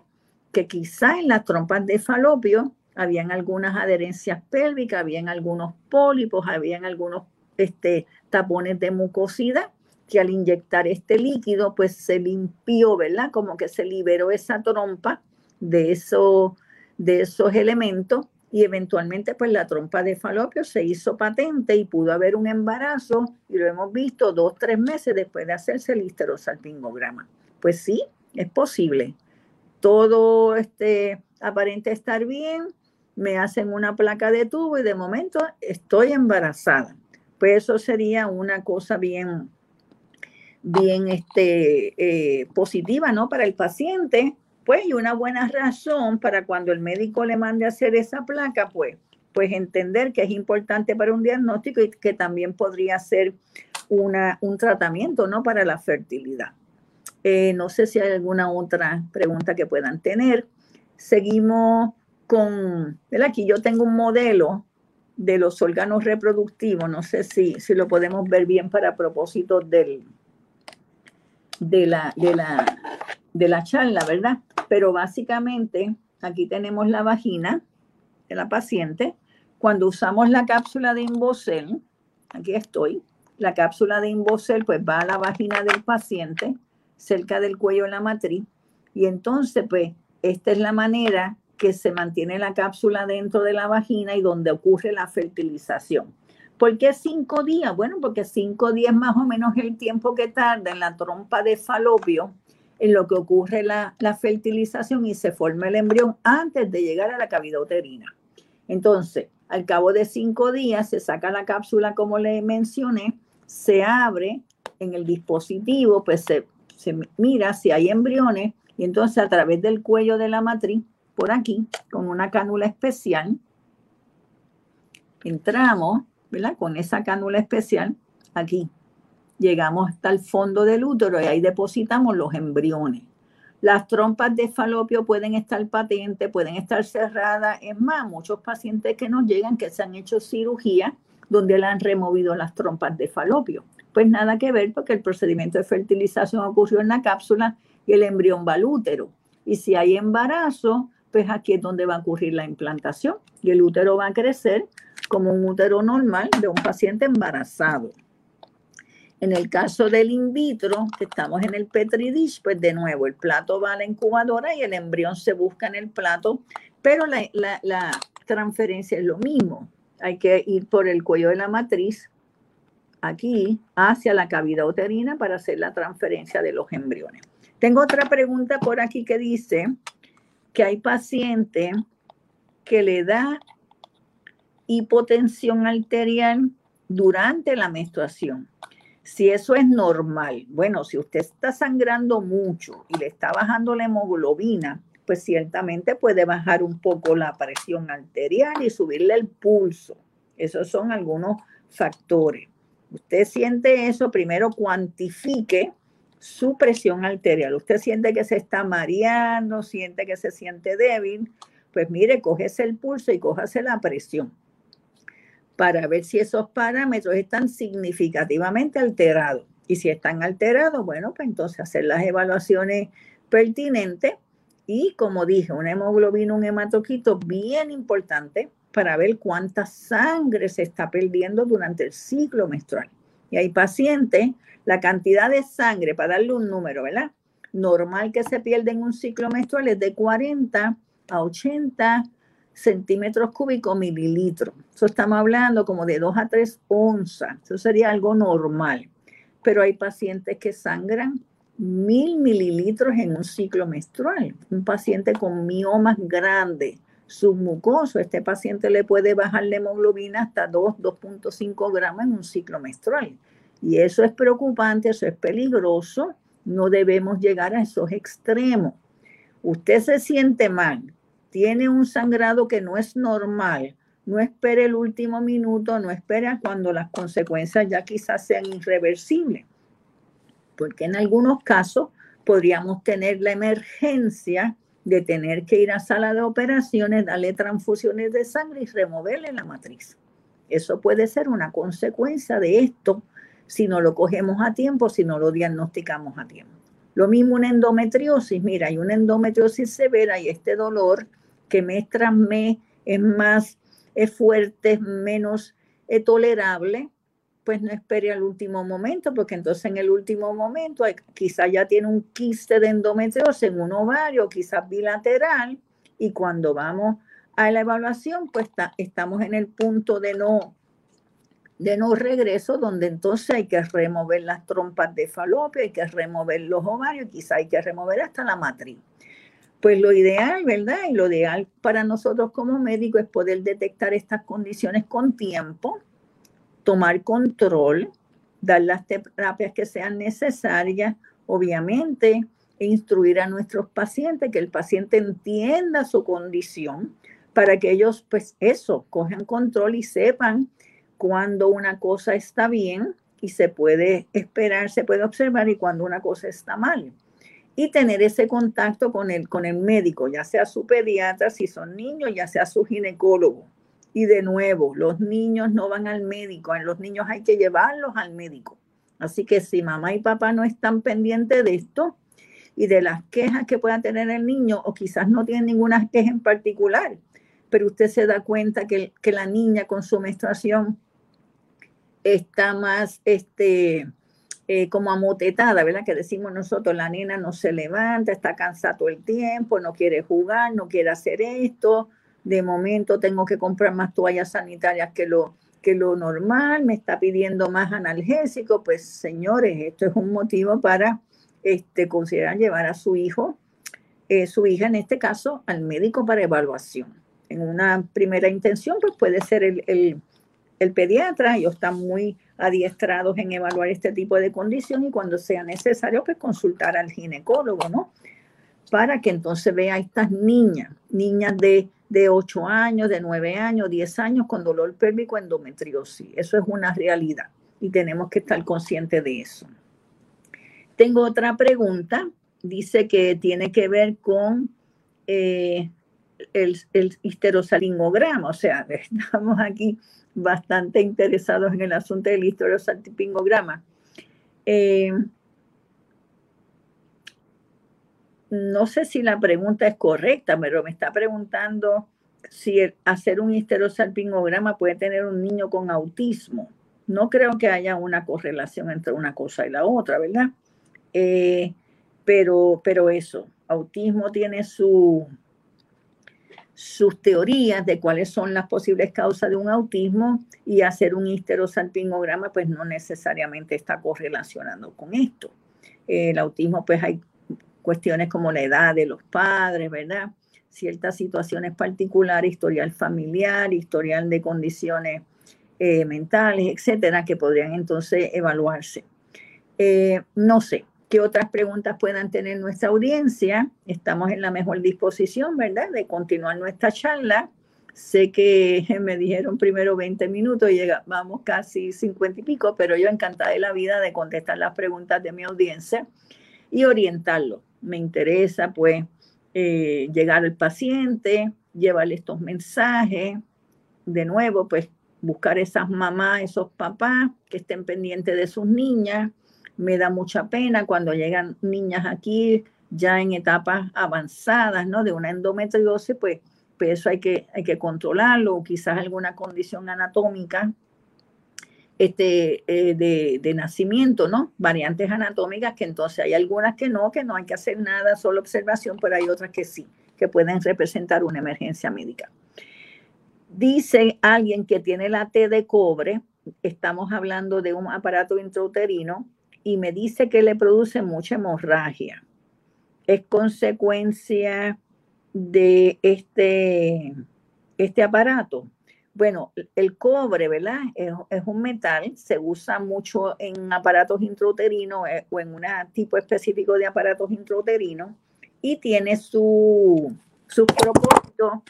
que quizá en las trompas de falopio habían algunas adherencias pélvicas, habían algunos pólipos, habían algunos este, tapones de mucosidad que al inyectar este líquido pues se limpió, ¿verdad? Como que se liberó esa trompa de, eso, de esos elementos y eventualmente pues la trompa de falopio se hizo patente y pudo haber un embarazo y lo hemos visto dos, tres meses después de hacerse el histerosalpingograma. Pues sí, es posible. Todo este aparente estar bien, me hacen una placa de tubo y de momento estoy embarazada. Pues eso sería una cosa bien, bien este, eh, positiva, ¿no? Para el paciente, pues, y una buena razón para cuando el médico le mande a hacer esa placa, pues, pues entender que es importante para un diagnóstico y que también podría ser una, un tratamiento, ¿no? Para la fertilidad. Eh, no sé si hay alguna otra pregunta que puedan tener. Seguimos con, aquí yo tengo un modelo de los órganos reproductivos. No sé si, si lo podemos ver bien para propósito del, de, la, de, la, de la charla, ¿verdad? Pero básicamente aquí tenemos la vagina de la paciente. Cuando usamos la cápsula de Invocel, aquí estoy, la cápsula de Invocel pues va a la vagina del paciente, cerca del cuello de la matriz, y entonces pues esta es la manera que se mantiene la cápsula dentro de la vagina y donde ocurre la fertilización. ¿Por qué cinco días? Bueno, porque cinco días más o menos el tiempo que tarda en la trompa de falopio en lo que ocurre la, fertilización y se forma el embrión antes de llegar a la cavidad uterina. Entonces, al cabo de cinco días se saca la cápsula, como le mencioné, se abre en el dispositivo, pues se, se mira si hay embriones y entonces a través del cuello de la matriz por aquí con una cánula especial. Entramos, ¿verdad? Con esa cánula especial aquí. Llegamos hasta el fondo del útero y ahí depositamos los embriones. Las trompas de falopio pueden estar patentes, pueden estar cerradas. Es más, muchos pacientes que nos llegan que se han hecho cirugía donde le han removido las trompas de falopio. Pues nada que ver porque el procedimiento de fertilización ocurrió en la cápsula y el embrión va al útero. Y si hay embarazo, pues aquí es donde va a ocurrir la implantación y el útero va a crecer como un útero normal de un paciente embarazado. En el caso del in vitro, que estamos en el Petri dish, pues de nuevo el plato va a la incubadora y el embrión se busca en el plato, pero la, transferencia es lo mismo. Hay que ir por el cuello de la matriz aquí hacia la cavidad uterina para hacer la transferencia de los embriones. Tengo otra pregunta por aquí que dice, que hay pacientes que le da hipotensión arterial durante la menstruación. Si eso es normal, bueno, si usted está sangrando mucho y le está bajando la hemoglobina, pues ciertamente puede bajar un poco la presión arterial y subirle el pulso. Esos son algunos factores. Usted siente eso, primero cuantifique su presión arterial. Usted siente que se está mareando, siente que se siente débil, pues mire, cógese el pulso y cójase la presión para ver si esos parámetros están significativamente alterados. Y si están alterados, bueno, pues entonces hacer las evaluaciones pertinentes y como dije, una hemoglobina, un hematoquito bien importante para ver cuánta sangre se está perdiendo durante el ciclo menstrual. Y hay pacientes la cantidad de sangre, para darle un número, ¿verdad? Normal que se pierde en un ciclo menstrual es de 40 a 80 centímetros cúbicos mililitros. Eso estamos hablando como de 2 a 3 onzas. Eso sería algo normal. Pero hay pacientes que sangran mil mililitros en un ciclo menstrual. Un paciente con miomas grandes submucoso. Este paciente le puede bajar la hemoglobina hasta 2, 2.5 gramos en un ciclo menstrual. Y eso es preocupante, eso es peligroso. No debemos llegar a esos extremos. Usted se siente mal, tiene un sangrado que no es normal, no espere el último minuto, no espere cuando las consecuencias ya quizás sean irreversibles, porque en algunos casos podríamos tener la emergencia de tener que ir a sala de operaciones, darle transfusiones de sangre y removerle la matriz. Eso puede ser una consecuencia de esto si no lo cogemos a tiempo, si no lo diagnosticamos a tiempo. Lo mismo una endometriosis, mira, hay una endometriosis severa y este dolor que mes tras es más es fuerte, es menos tolerable, pues no espere al último momento, porque entonces en el último momento quizás ya tiene un quiste de endometriosis en un ovario, quizás bilateral, y cuando vamos a la evaluación, pues estamos en el punto de no, de no regreso, donde entonces hay que remover las trompas de falopio, hay que remover los ovarios, quizás hay que remover hasta la matriz. Pues lo ideal, ¿verdad? Y lo ideal para nosotros como médicos es poder detectar estas condiciones con tiempo, tomar control, dar las terapias que sean necesarias, obviamente, e instruir a nuestros pacientes, que el paciente entienda su condición, para que ellos, pues eso, cojan control y sepan cuando una cosa está bien y se puede esperar, se puede observar y cuando una cosa está mal y tener ese contacto con el, con el médico, ya sea su pediatra, si son niños, ya sea su ginecólogo. Y de nuevo, los niños no van al médico, los niños hay que llevarlos al médico. Así que si mamá y papá no están pendientes de esto y de las quejas que pueda tener el niño, o quizás no tienen ninguna queja en particular, pero usted se da cuenta que, que la niña con su menstruación está más, este, eh, como amotetada, ¿verdad? Que decimos nosotros, la nena no se levanta, está cansada todo el tiempo, no quiere jugar, no quiere hacer esto, de momento tengo que comprar más toallas sanitarias que lo, que lo normal, me está pidiendo más analgésico, pues señores, esto es un motivo para este, considerar llevar a su hijo, eh, su hija en este caso, al médico para evaluación. En una primera intención, pues puede ser el, el, el pediatra, ellos están muy adiestrados en evaluar este tipo de condición y cuando sea necesario, pues consultar al ginecólogo, ¿no? Para que entonces vea a estas niñas, niñas de, de 8 años, de 9 años, 10 años con dolor pélvico endometriosis. Eso es una realidad y tenemos que estar conscientes de eso. Tengo otra pregunta, dice que tiene que ver con eh, el, el histerosalingograma, o sea, estamos aquí bastante interesados en el asunto del histerosalpingograma. Eh, no sé si la pregunta es correcta, pero me está preguntando si hacer un histerosalpingograma puede tener un niño con autismo. No creo que haya una correlación entre una cosa y la otra, ¿verdad? Eh, pero, pero eso, autismo tiene su, sus teorías de cuáles son las posibles causas de un autismo y hacer un histerosalpingograma pues no necesariamente está correlacionando con esto. El autismo pues hay cuestiones como la edad de los padres, ¿verdad? Ciertas situaciones particulares, historial familiar, historial de condiciones eh, mentales, etcétera, que podrían entonces evaluarse. Eh, no sé, qué otras preguntas puedan tener nuestra audiencia. Estamos en la mejor disposición, ¿verdad?, de continuar nuestra charla. Sé que me dijeron primero 20 minutos y vamos casi 50 y pico, pero yo encantada de la vida de contestar las preguntas de mi audiencia y orientarlo. Me interesa, pues, eh, llegar al paciente, llevarle estos mensajes. De nuevo, pues, buscar esas mamás, esos papás que estén pendientes de sus niñas me da mucha pena cuando llegan niñas aquí ya en etapas avanzadas, ¿no? De una endometriosis, pues, pues eso hay que, hay que controlarlo, o quizás alguna condición anatómica este, eh, de, de, nacimiento, ¿no? Variantes anatómicas que entonces hay algunas que no, que no hay que hacer nada, solo observación, pero hay otras que sí, que pueden representar una emergencia médica. Dice alguien que tiene la T de cobre, estamos hablando de un aparato intrauterino y me dice que le produce mucha hemorragia. Es consecuencia de este, este aparato? Bueno, el cobre, ¿verdad? Es, un metal, se usa mucho en aparatos intrauterinos eh, o en un tipo específico de aparatos intrauterinos y tiene su, su propósito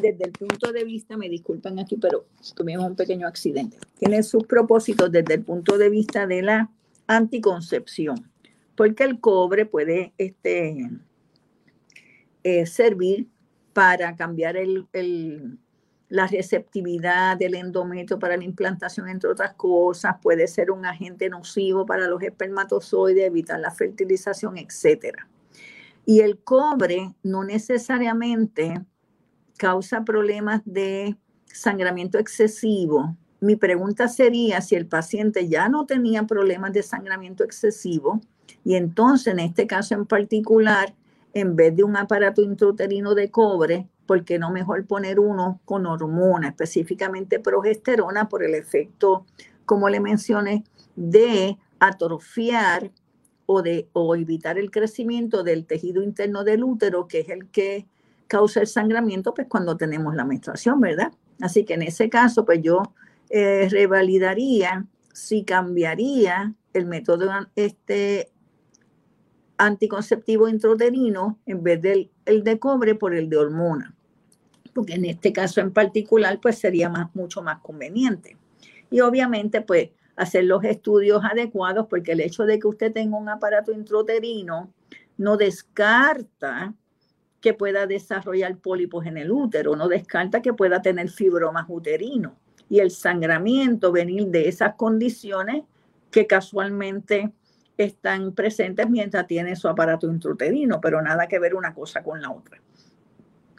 desde el punto de vista, me disculpan aquí, pero tuvimos un pequeño accidente, tiene sus propósitos desde el punto de vista de la anticoncepción, porque el cobre puede este, eh, servir para cambiar el, la receptividad del endometrio para la implantación, entre otras cosas, puede ser un agente nocivo para los espermatozoides, evitar la fertilización, etc. Y el cobre no necesariamente causa problemas de sangramiento excesivo. Mi pregunta sería si el paciente ya no tenía problemas de sangramiento excesivo y entonces en este caso en particular, en vez de un aparato intrauterino de cobre, ¿por qué no mejor poner uno con hormona, específicamente progesterona, por el efecto, como le mencioné, de atrofiar o de o evitar el crecimiento del tejido interno del útero, que es el que causa el sangramiento, pues cuando tenemos la menstruación, ¿verdad? Así que en ese caso, pues yo eh, revalidaría si cambiaría el método este anticonceptivo intrauterino en vez del el de cobre por el de hormona, porque en este caso en particular pues sería más, mucho más conveniente. Y obviamente pues hacer los estudios adecuados porque el hecho de que usted tenga un aparato intrauterino no descarta que pueda desarrollar pólipos en el útero, no descarta que pueda tener fibromas uterino y el sangramiento venir de esas condiciones que casualmente están presentes mientras tiene su aparato intrauterino, pero nada que ver una cosa con la otra.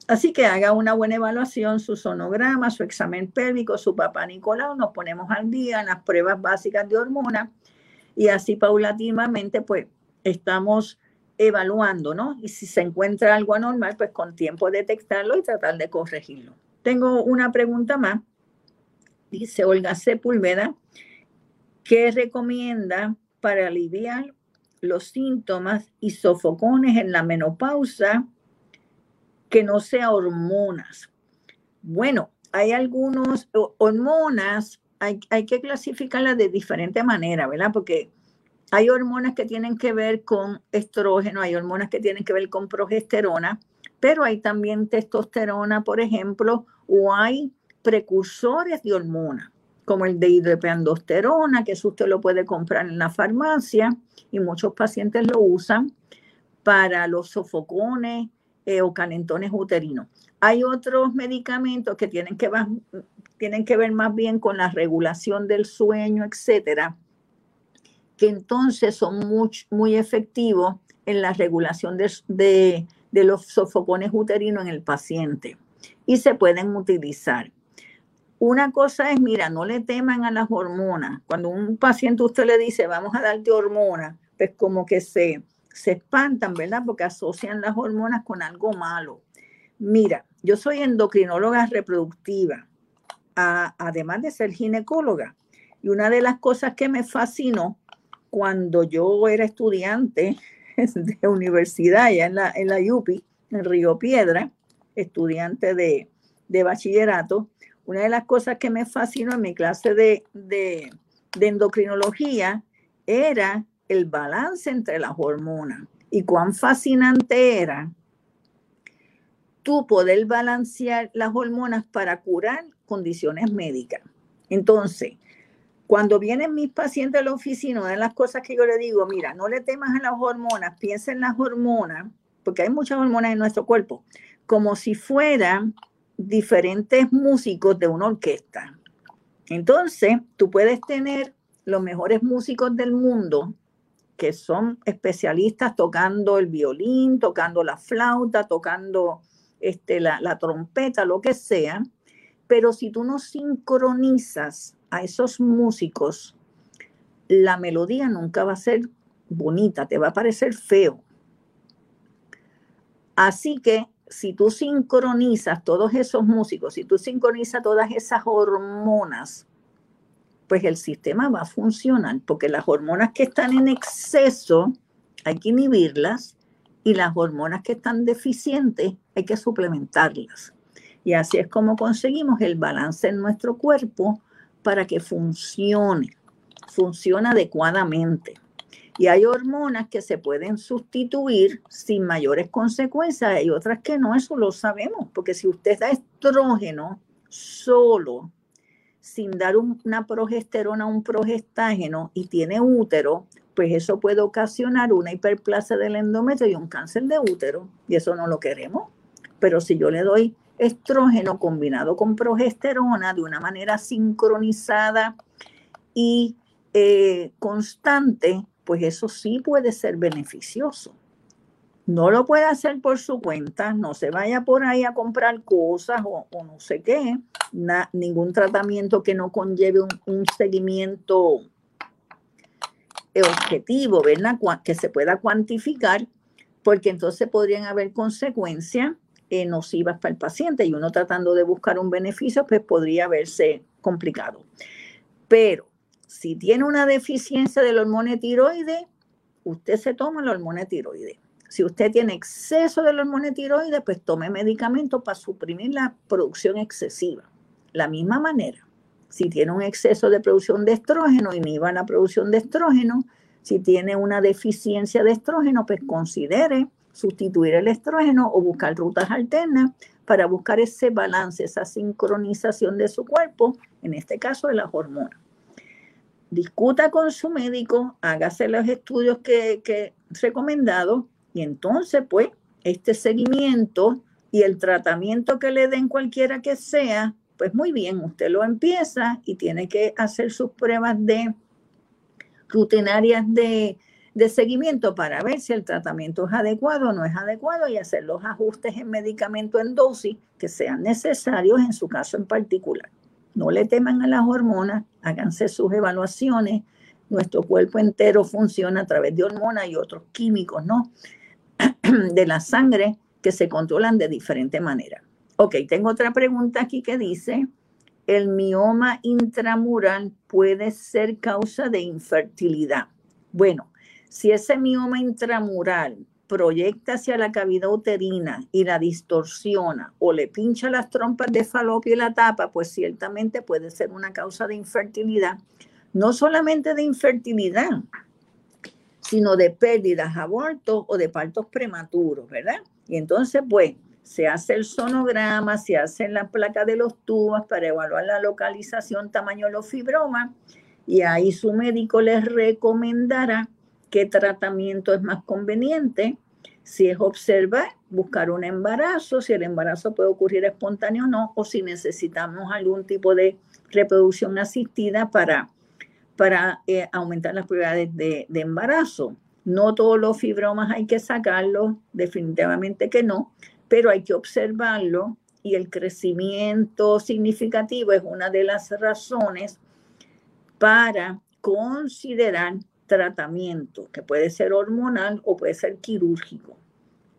Así que haga una buena evaluación, su sonograma, su examen pélvico, su papá Nicolau, nos ponemos al día en las pruebas básicas de hormonas y así paulatinamente pues estamos evaluando, ¿no? Y si se encuentra algo anormal, pues con tiempo detectarlo y tratar de corregirlo. Tengo una pregunta más. Dice Olga Sepúlveda, ¿qué recomienda para aliviar los síntomas y sofocones en la menopausa que no sea hormonas? Bueno, hay algunas hormonas, hay, hay que clasificarlas de diferente manera, ¿verdad? Porque hay hormonas que tienen que ver con estrógeno, hay hormonas que tienen que ver con progesterona, pero hay también testosterona, por ejemplo, o hay precursores de hormonas, como el de hidropeandosterona, que eso usted lo puede comprar en la farmacia y muchos pacientes lo usan para los sofocones eh, o calentones uterinos. Hay otros medicamentos que tienen que, tienen que ver más bien con la regulación del sueño, etcétera, que entonces son muy efectivos en la regulación de, los sofocones uterinos en el paciente y se pueden utilizar. Una cosa es, mira, no le teman a las hormonas. Cuando un paciente usted le dice, vamos a darte hormonas, pues como que se, se espantan, ¿verdad? Porque asocian las hormonas con algo malo. Mira, yo soy endocrinóloga reproductiva, además de ser ginecóloga. Y una de las cosas que me fascinó cuando yo era estudiante de universidad, ya en la, en la en Río Piedra, estudiante de, bachillerato, una de las cosas que me fascinó en mi clase de, endocrinología era el balance entre las hormonas y cuán fascinante era tú poder balancear las hormonas para curar condiciones médicas. Entonces, cuando vienen mis pacientes a la oficina, una de las cosas que yo le digo, mira, no le temas a las hormonas, piensa en las hormonas, porque hay muchas hormonas en nuestro cuerpo, como si fueran diferentes músicos de una orquesta. Entonces, tú puedes tener los mejores músicos del mundo, que son especialistas tocando el violín, tocando la flauta, tocando este, la, la trompeta, lo que sea, pero si tú no sincronizas a esos músicos, la melodía nunca va a ser bonita, te va a parecer feo. Así que si tú sincronizas todos esos músicos, si tú sincronizas todas esas hormonas, pues el sistema va a funcionar, porque las hormonas que están en exceso hay que inhibirlas y las hormonas que están deficientes hay que suplementarlas. Y así es como conseguimos el balance en nuestro cuerpo para que funcione, funcione adecuadamente. Y hay hormonas que se pueden sustituir sin mayores consecuencias, hay otras que no, eso lo sabemos, porque si usted da estrógeno solo, sin dar una progesterona, un progestágeno y tiene útero, pues eso puede ocasionar una hiperplasia del endometrio y un cáncer de útero, y eso no lo queremos. Pero si yo le doy estrógeno combinado con progesterona de una manera sincronizada y eh, constante, pues eso sí puede ser beneficioso. No lo puede hacer por su cuenta, no se vaya por ahí a comprar cosas o, no sé qué, ningún tratamiento que no conlleve un seguimiento objetivo, ¿verdad? Que se pueda cuantificar, porque entonces podrían haber consecuencias eh, nocivas para el paciente y uno tratando de buscar un beneficio, pues podría verse complicado. Pero si tiene una deficiencia del hormona usted se toma la hormona tiroide. Si usted tiene exceso de hormona pues tome medicamentos para suprimir la producción excesiva. La misma manera, si tiene un exceso de producción de estrógeno, inhiba la producción de estrógeno. Si tiene una deficiencia de estrógeno, pues considere sustituir el estrógeno o buscar rutas alternas para buscar ese balance, esa sincronización de su cuerpo, en este caso de las hormonas. Discuta con su médico, hágase los estudios que, que recomendado y entonces pues este seguimiento y el tratamiento que le den cualquiera que sea, pues muy bien, usted lo empieza y tiene que hacer sus pruebas de rutinarias de, de seguimiento para ver si el tratamiento es adecuado o no es adecuado y hacer los ajustes en medicamento en dosis que sean necesarios en su caso en particular. No le teman a las hormonas, háganse sus evaluaciones. Nuestro cuerpo entero funciona a través de hormonas y otros químicos, ¿no? de la sangre que se controlan de diferente manera. Ok, tengo otra pregunta aquí que dice, ¿el mioma intramural puede ser causa de infertilidad? Bueno, si ese mioma intramural proyecta hacia la cavidad uterina y la distorsiona o le pincha las trompas de falopio y la tapa, pues ciertamente puede ser una causa de infertilidad. No solamente de infertilidad, sino de pérdidas, abortos o de partos prematuros, ¿verdad? Y entonces, pues, se hace el sonograma, se hace la placa de los tubos para evaluar la localización, tamaño de los fibromas, y ahí su médico les recomendará qué tratamiento es más conveniente, si es observar, buscar un embarazo, si el embarazo puede ocurrir espontáneo o no, o si necesitamos algún tipo de reproducción asistida para, para eh, aumentar las probabilidades de, de embarazo. No todos los fibromas hay que sacarlos, definitivamente que no, pero hay que observarlo y el crecimiento significativo es una de las razones para considerar tratamiento, que puede ser hormonal o puede ser quirúrgico.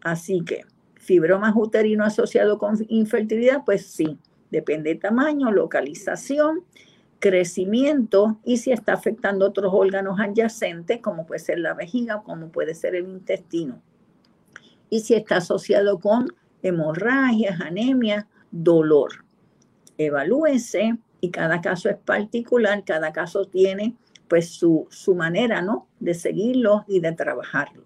Así que, fibromas uterino asociado con infertilidad, pues sí, depende de tamaño, localización, crecimiento y si está afectando otros órganos adyacentes, como puede ser la vejiga, como puede ser el intestino y si está asociado con hemorragias, anemia, dolor. Evalúese y cada caso es particular, cada caso tiene pues su, manera, ¿no? De seguirlo y de trabajarlo.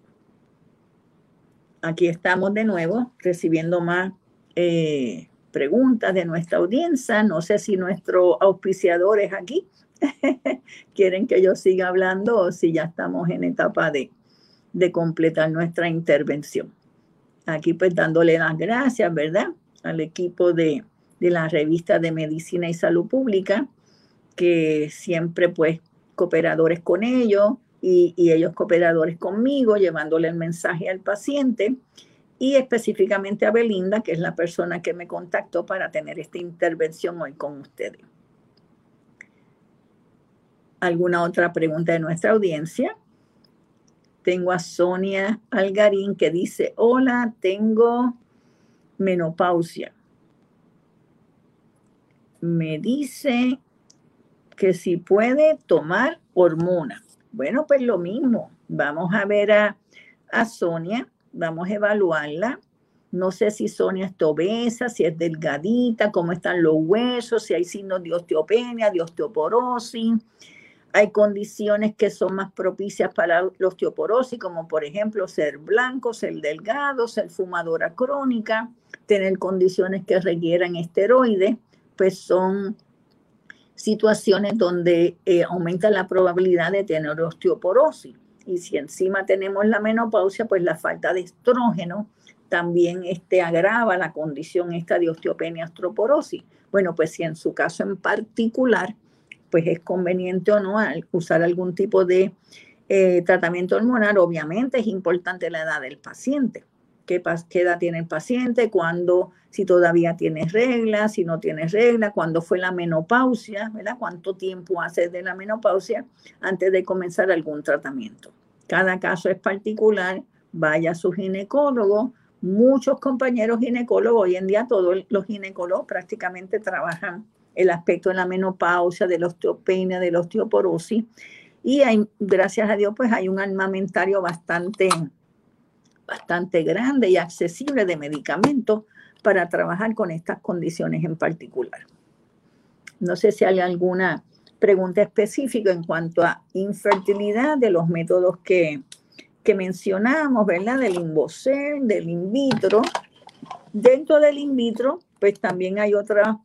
Aquí estamos de nuevo recibiendo más eh, preguntas de nuestra audiencia. No sé si nuestros auspiciadores aquí quieren que yo siga hablando o si ya estamos en etapa de, de completar nuestra intervención aquí pues dándole las gracias, ¿verdad? Al equipo de, la revista de Medicina y Salud Pública, que siempre pues cooperadores con ellos y, ellos cooperadores conmigo, llevándole el mensaje al paciente y específicamente a Belinda, que es la persona que me contactó para tener esta intervención hoy con ustedes. ¿Alguna otra pregunta de nuestra audiencia? Tengo a Sonia Algarín que dice, hola, tengo menopausia. Me dice que si puede tomar hormona. Bueno, pues lo mismo. Vamos a ver a, a Sonia vamos a evaluarla. No sé si Sonia es obesa, si es delgadita, cómo están los huesos, si hay signos de osteopenia, de osteoporosis. Hay condiciones que son más propicias para la osteoporosis, como por ejemplo ser blanco, ser delgado, ser fumadora crónica, tener condiciones que requieran esteroides, pues son situaciones donde eh, aumenta la probabilidad de tener osteoporosis. Y si encima tenemos la menopausia, pues la falta de estrógeno también este, agrava la condición esta de osteopenia osteoporosis. Bueno, pues si en su caso en particular, pues es conveniente o no usar algún tipo de eh, tratamiento hormonal, obviamente es importante la edad del paciente qué, edad tiene el paciente, cuándo, si todavía tiene regla, si no tiene regla, cuándo fue la menopausia, ¿verdad? Cuánto tiempo hace de la menopausia antes de comenzar algún tratamiento. Cada caso es particular, vaya a su ginecólogo. Muchos compañeros ginecólogos, hoy en día todos los ginecólogos prácticamente trabajan el aspecto de la menopausia, de la osteopenia, de la osteoporosis. Y gracias a Dios, pues hay un armamentario bastante bastante grande y accesible de medicamentos para trabajar con estas condiciones en particular. No sé si hay alguna pregunta específica en cuanto a infertilidad de los métodos que, que mencionamos, ¿verdad? Del INVOCER, del in vitro. Dentro del in vitro, pues también hay otros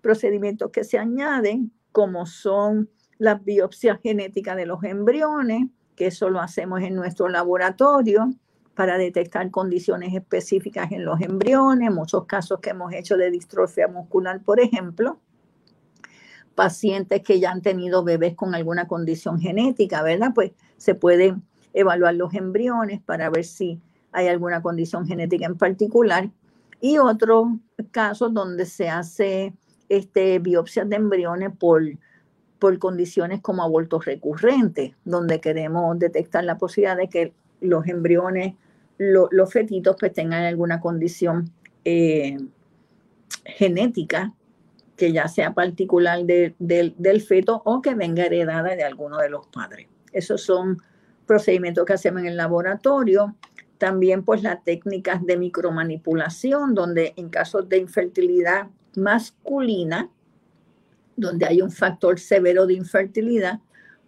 procedimientos que se añaden, como son las biopsias genéticas de los embriones, que eso lo hacemos en nuestro laboratorio para detectar condiciones específicas en los embriones, muchos casos que hemos hecho de distrofia muscular, por ejemplo, pacientes que ya han tenido bebés con alguna condición genética, ¿verdad? Pues se pueden evaluar los embriones para ver si hay alguna condición genética en particular. Y otros casos donde se hace este, biopsias de embriones por, por condiciones como abortos recurrentes, donde queremos detectar la posibilidad de que los embriones los fetitos pues tengan alguna condición eh, genética que ya sea particular del feto o que venga heredada de alguno de los padres. Esos son procedimientos que hacemos en el laboratorio. También pues las técnicas de micromanipulación, donde en casos de infertilidad masculina, donde hay un factor severo de infertilidad,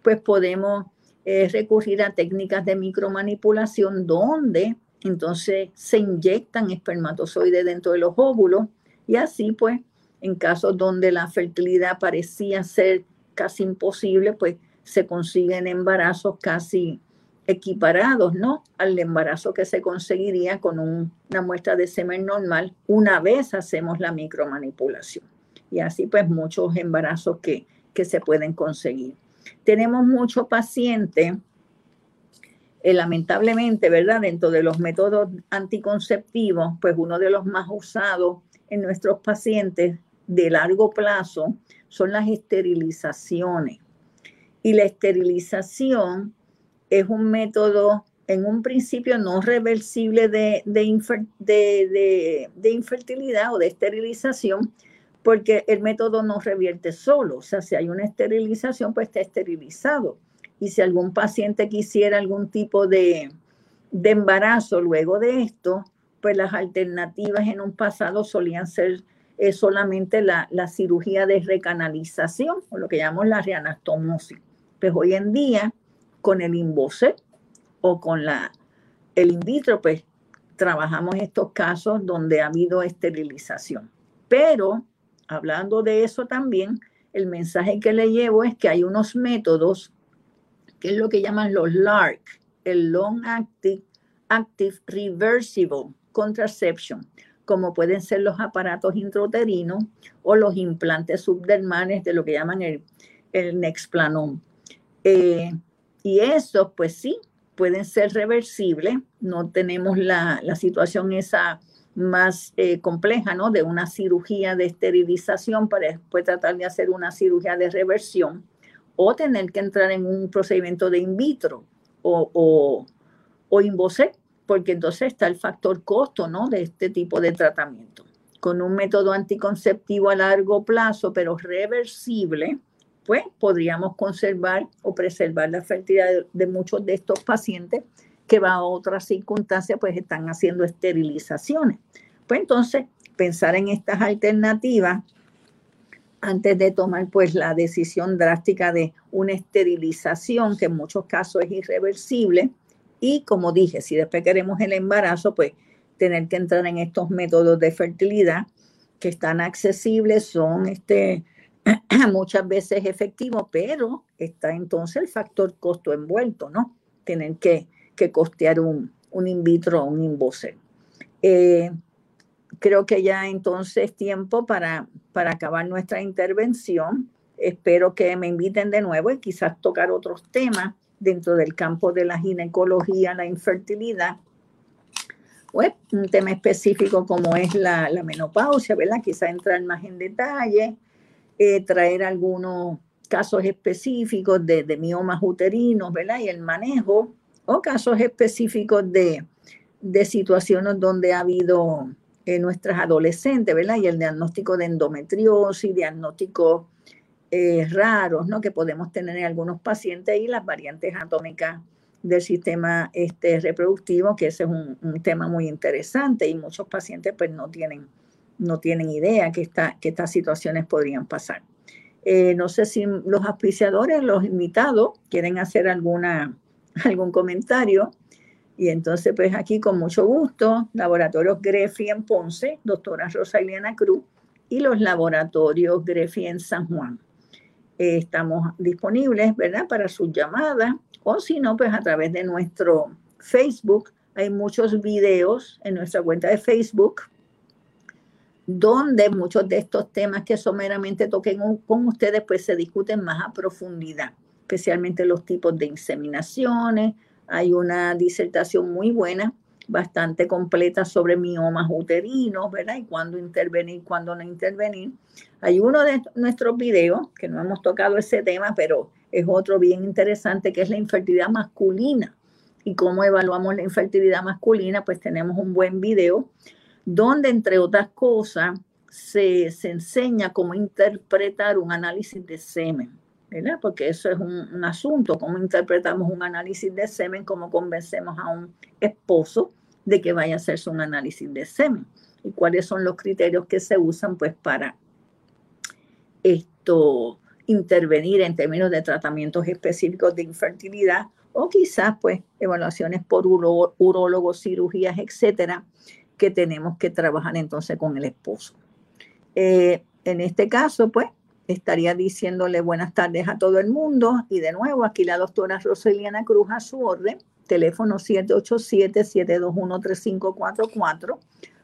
pues podemos eh, recurrir a técnicas de micromanipulación donde entonces se inyectan espermatozoides dentro de los óvulos y así pues en casos donde la fertilidad parecía ser casi imposible, pues se consiguen embarazos casi equiparados, ¿no? Al embarazo que se conseguiría con una muestra de semen normal una vez hacemos la micromanipulación. Y así pues muchos embarazos que, que se pueden conseguir. Tenemos muchos pacientes eh, lamentablemente, ¿verdad? Dentro de los métodos anticonceptivos, pues uno de los más usados en nuestros pacientes de largo plazo son las esterilizaciones. Y la esterilización es un método en un principio no reversible de, de, de, infertilidad o de esterilización, porque el método no revierte solo. O sea, si hay una esterilización, pues está esterilizado y si algún paciente quisiera algún tipo de, embarazo luego de esto, pues las alternativas en un pasado solían ser eh, solamente la, cirugía de recanalización o lo que llamamos la reanastomosis. Pues hoy en día, con el INVOCE o con la, el in vitro, pues trabajamos estos casos donde ha habido esterilización. Pero hablando de eso también, el mensaje que le llevo es que hay unos métodos que es lo que llaman los LARC, el Long Active, Reversible Contraception, como pueden ser los aparatos intrauterinos o los implantes subdermales de lo que llaman el, el Nexplanon. Eh, y esos, pues sí, pueden ser reversibles. No tenemos la, situación esa más eh, compleja, ¿no? De una cirugía de esterilización para después tratar de hacer una cirugía de reversión o tener que entrar en un procedimiento de in vitro o, o, o porque entonces está el factor costo ¿no? de este tipo de tratamiento. Con un método anticonceptivo a largo plazo, pero reversible, pues podríamos conservar o preservar la fertilidad de, muchos de estos pacientes que va a otras circunstancias, pues están haciendo esterilizaciones. Pues entonces, pensar en estas alternativas antes de tomar pues la decisión drástica de una esterilización que en muchos casos es irreversible y como dije, si después queremos el embarazo, pues tener que entrar en estos métodos de fertilidad que están accesibles, son este, muchas veces efectivos, pero está entonces el factor costo envuelto, ¿no? Tener que, costear un, un in vitro o un in eh, creo que ya entonces es tiempo para, para acabar nuestra intervención. Espero que me inviten de nuevo y quizás tocar otros temas dentro del campo de la ginecología, la infertilidad. Pues, un tema específico como es la, menopausia, ¿verdad? Quizás entrar más en detalle, eh, traer algunos casos específicos de, de, miomas uterinos, ¿verdad? Y el manejo, o casos específicos de, de situaciones donde ha habido en nuestras adolescentes, ¿verdad? Y el diagnóstico de endometriosis, diagnósticos eh, raros, ¿no? Que podemos tener en algunos pacientes y las variantes atómicas del sistema este, reproductivo, que ese es un, tema muy interesante y muchos pacientes pues no tienen, no tienen idea que, que estas situaciones podrían pasar. Eh, no sé si los auspiciadores, los invitados, quieren hacer alguna, algún comentario. Y entonces, pues aquí con mucho gusto, laboratorios Grefi en Ponce, doctora Rosa Cruz, y los laboratorios Grefi en San Juan. Eh, estamos disponibles, ¿verdad?, para sus llamadas, o si no, pues a través de nuestro Facebook. Hay muchos videos en nuestra cuenta de Facebook donde muchos de estos temas que someramente toquen con ustedes, pues se discuten más a profundidad, especialmente los tipos de inseminaciones, hay una disertación muy buena, bastante completa sobre miomas uterinos, ¿verdad? Y cuándo intervenir, cuándo no intervenir. Hay uno de nuestros videos, que no hemos tocado ese tema, pero es otro bien interesante, que es la infertilidad masculina. Y cómo evaluamos la infertilidad masculina, pues tenemos un buen video donde, entre otras cosas, se, se enseña cómo interpretar un análisis de semen. Porque eso es un, asunto, cómo interpretamos un análisis de semen, cómo convencemos a un esposo de que vaya a hacerse un análisis de semen y cuáles son los criterios que se usan pues para esto intervenir en términos de tratamientos específicos de infertilidad o quizás pues evaluaciones por urólogos, cirugías, etcétera, que tenemos que trabajar entonces con el esposo. Eh, en este caso, pues, estaría diciéndole buenas tardes a todo el mundo. Y de nuevo, aquí la doctora Roseliana Cruz a su orden, teléfono 787-721-3544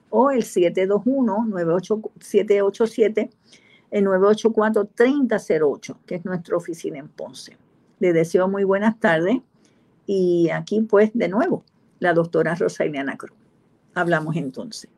o el 721-787 el 984-3008, que es nuestra oficina en Ponce. Le deseo muy buenas tardes y aquí pues de nuevo la doctora Roseliana Cruz. Hablamos entonces.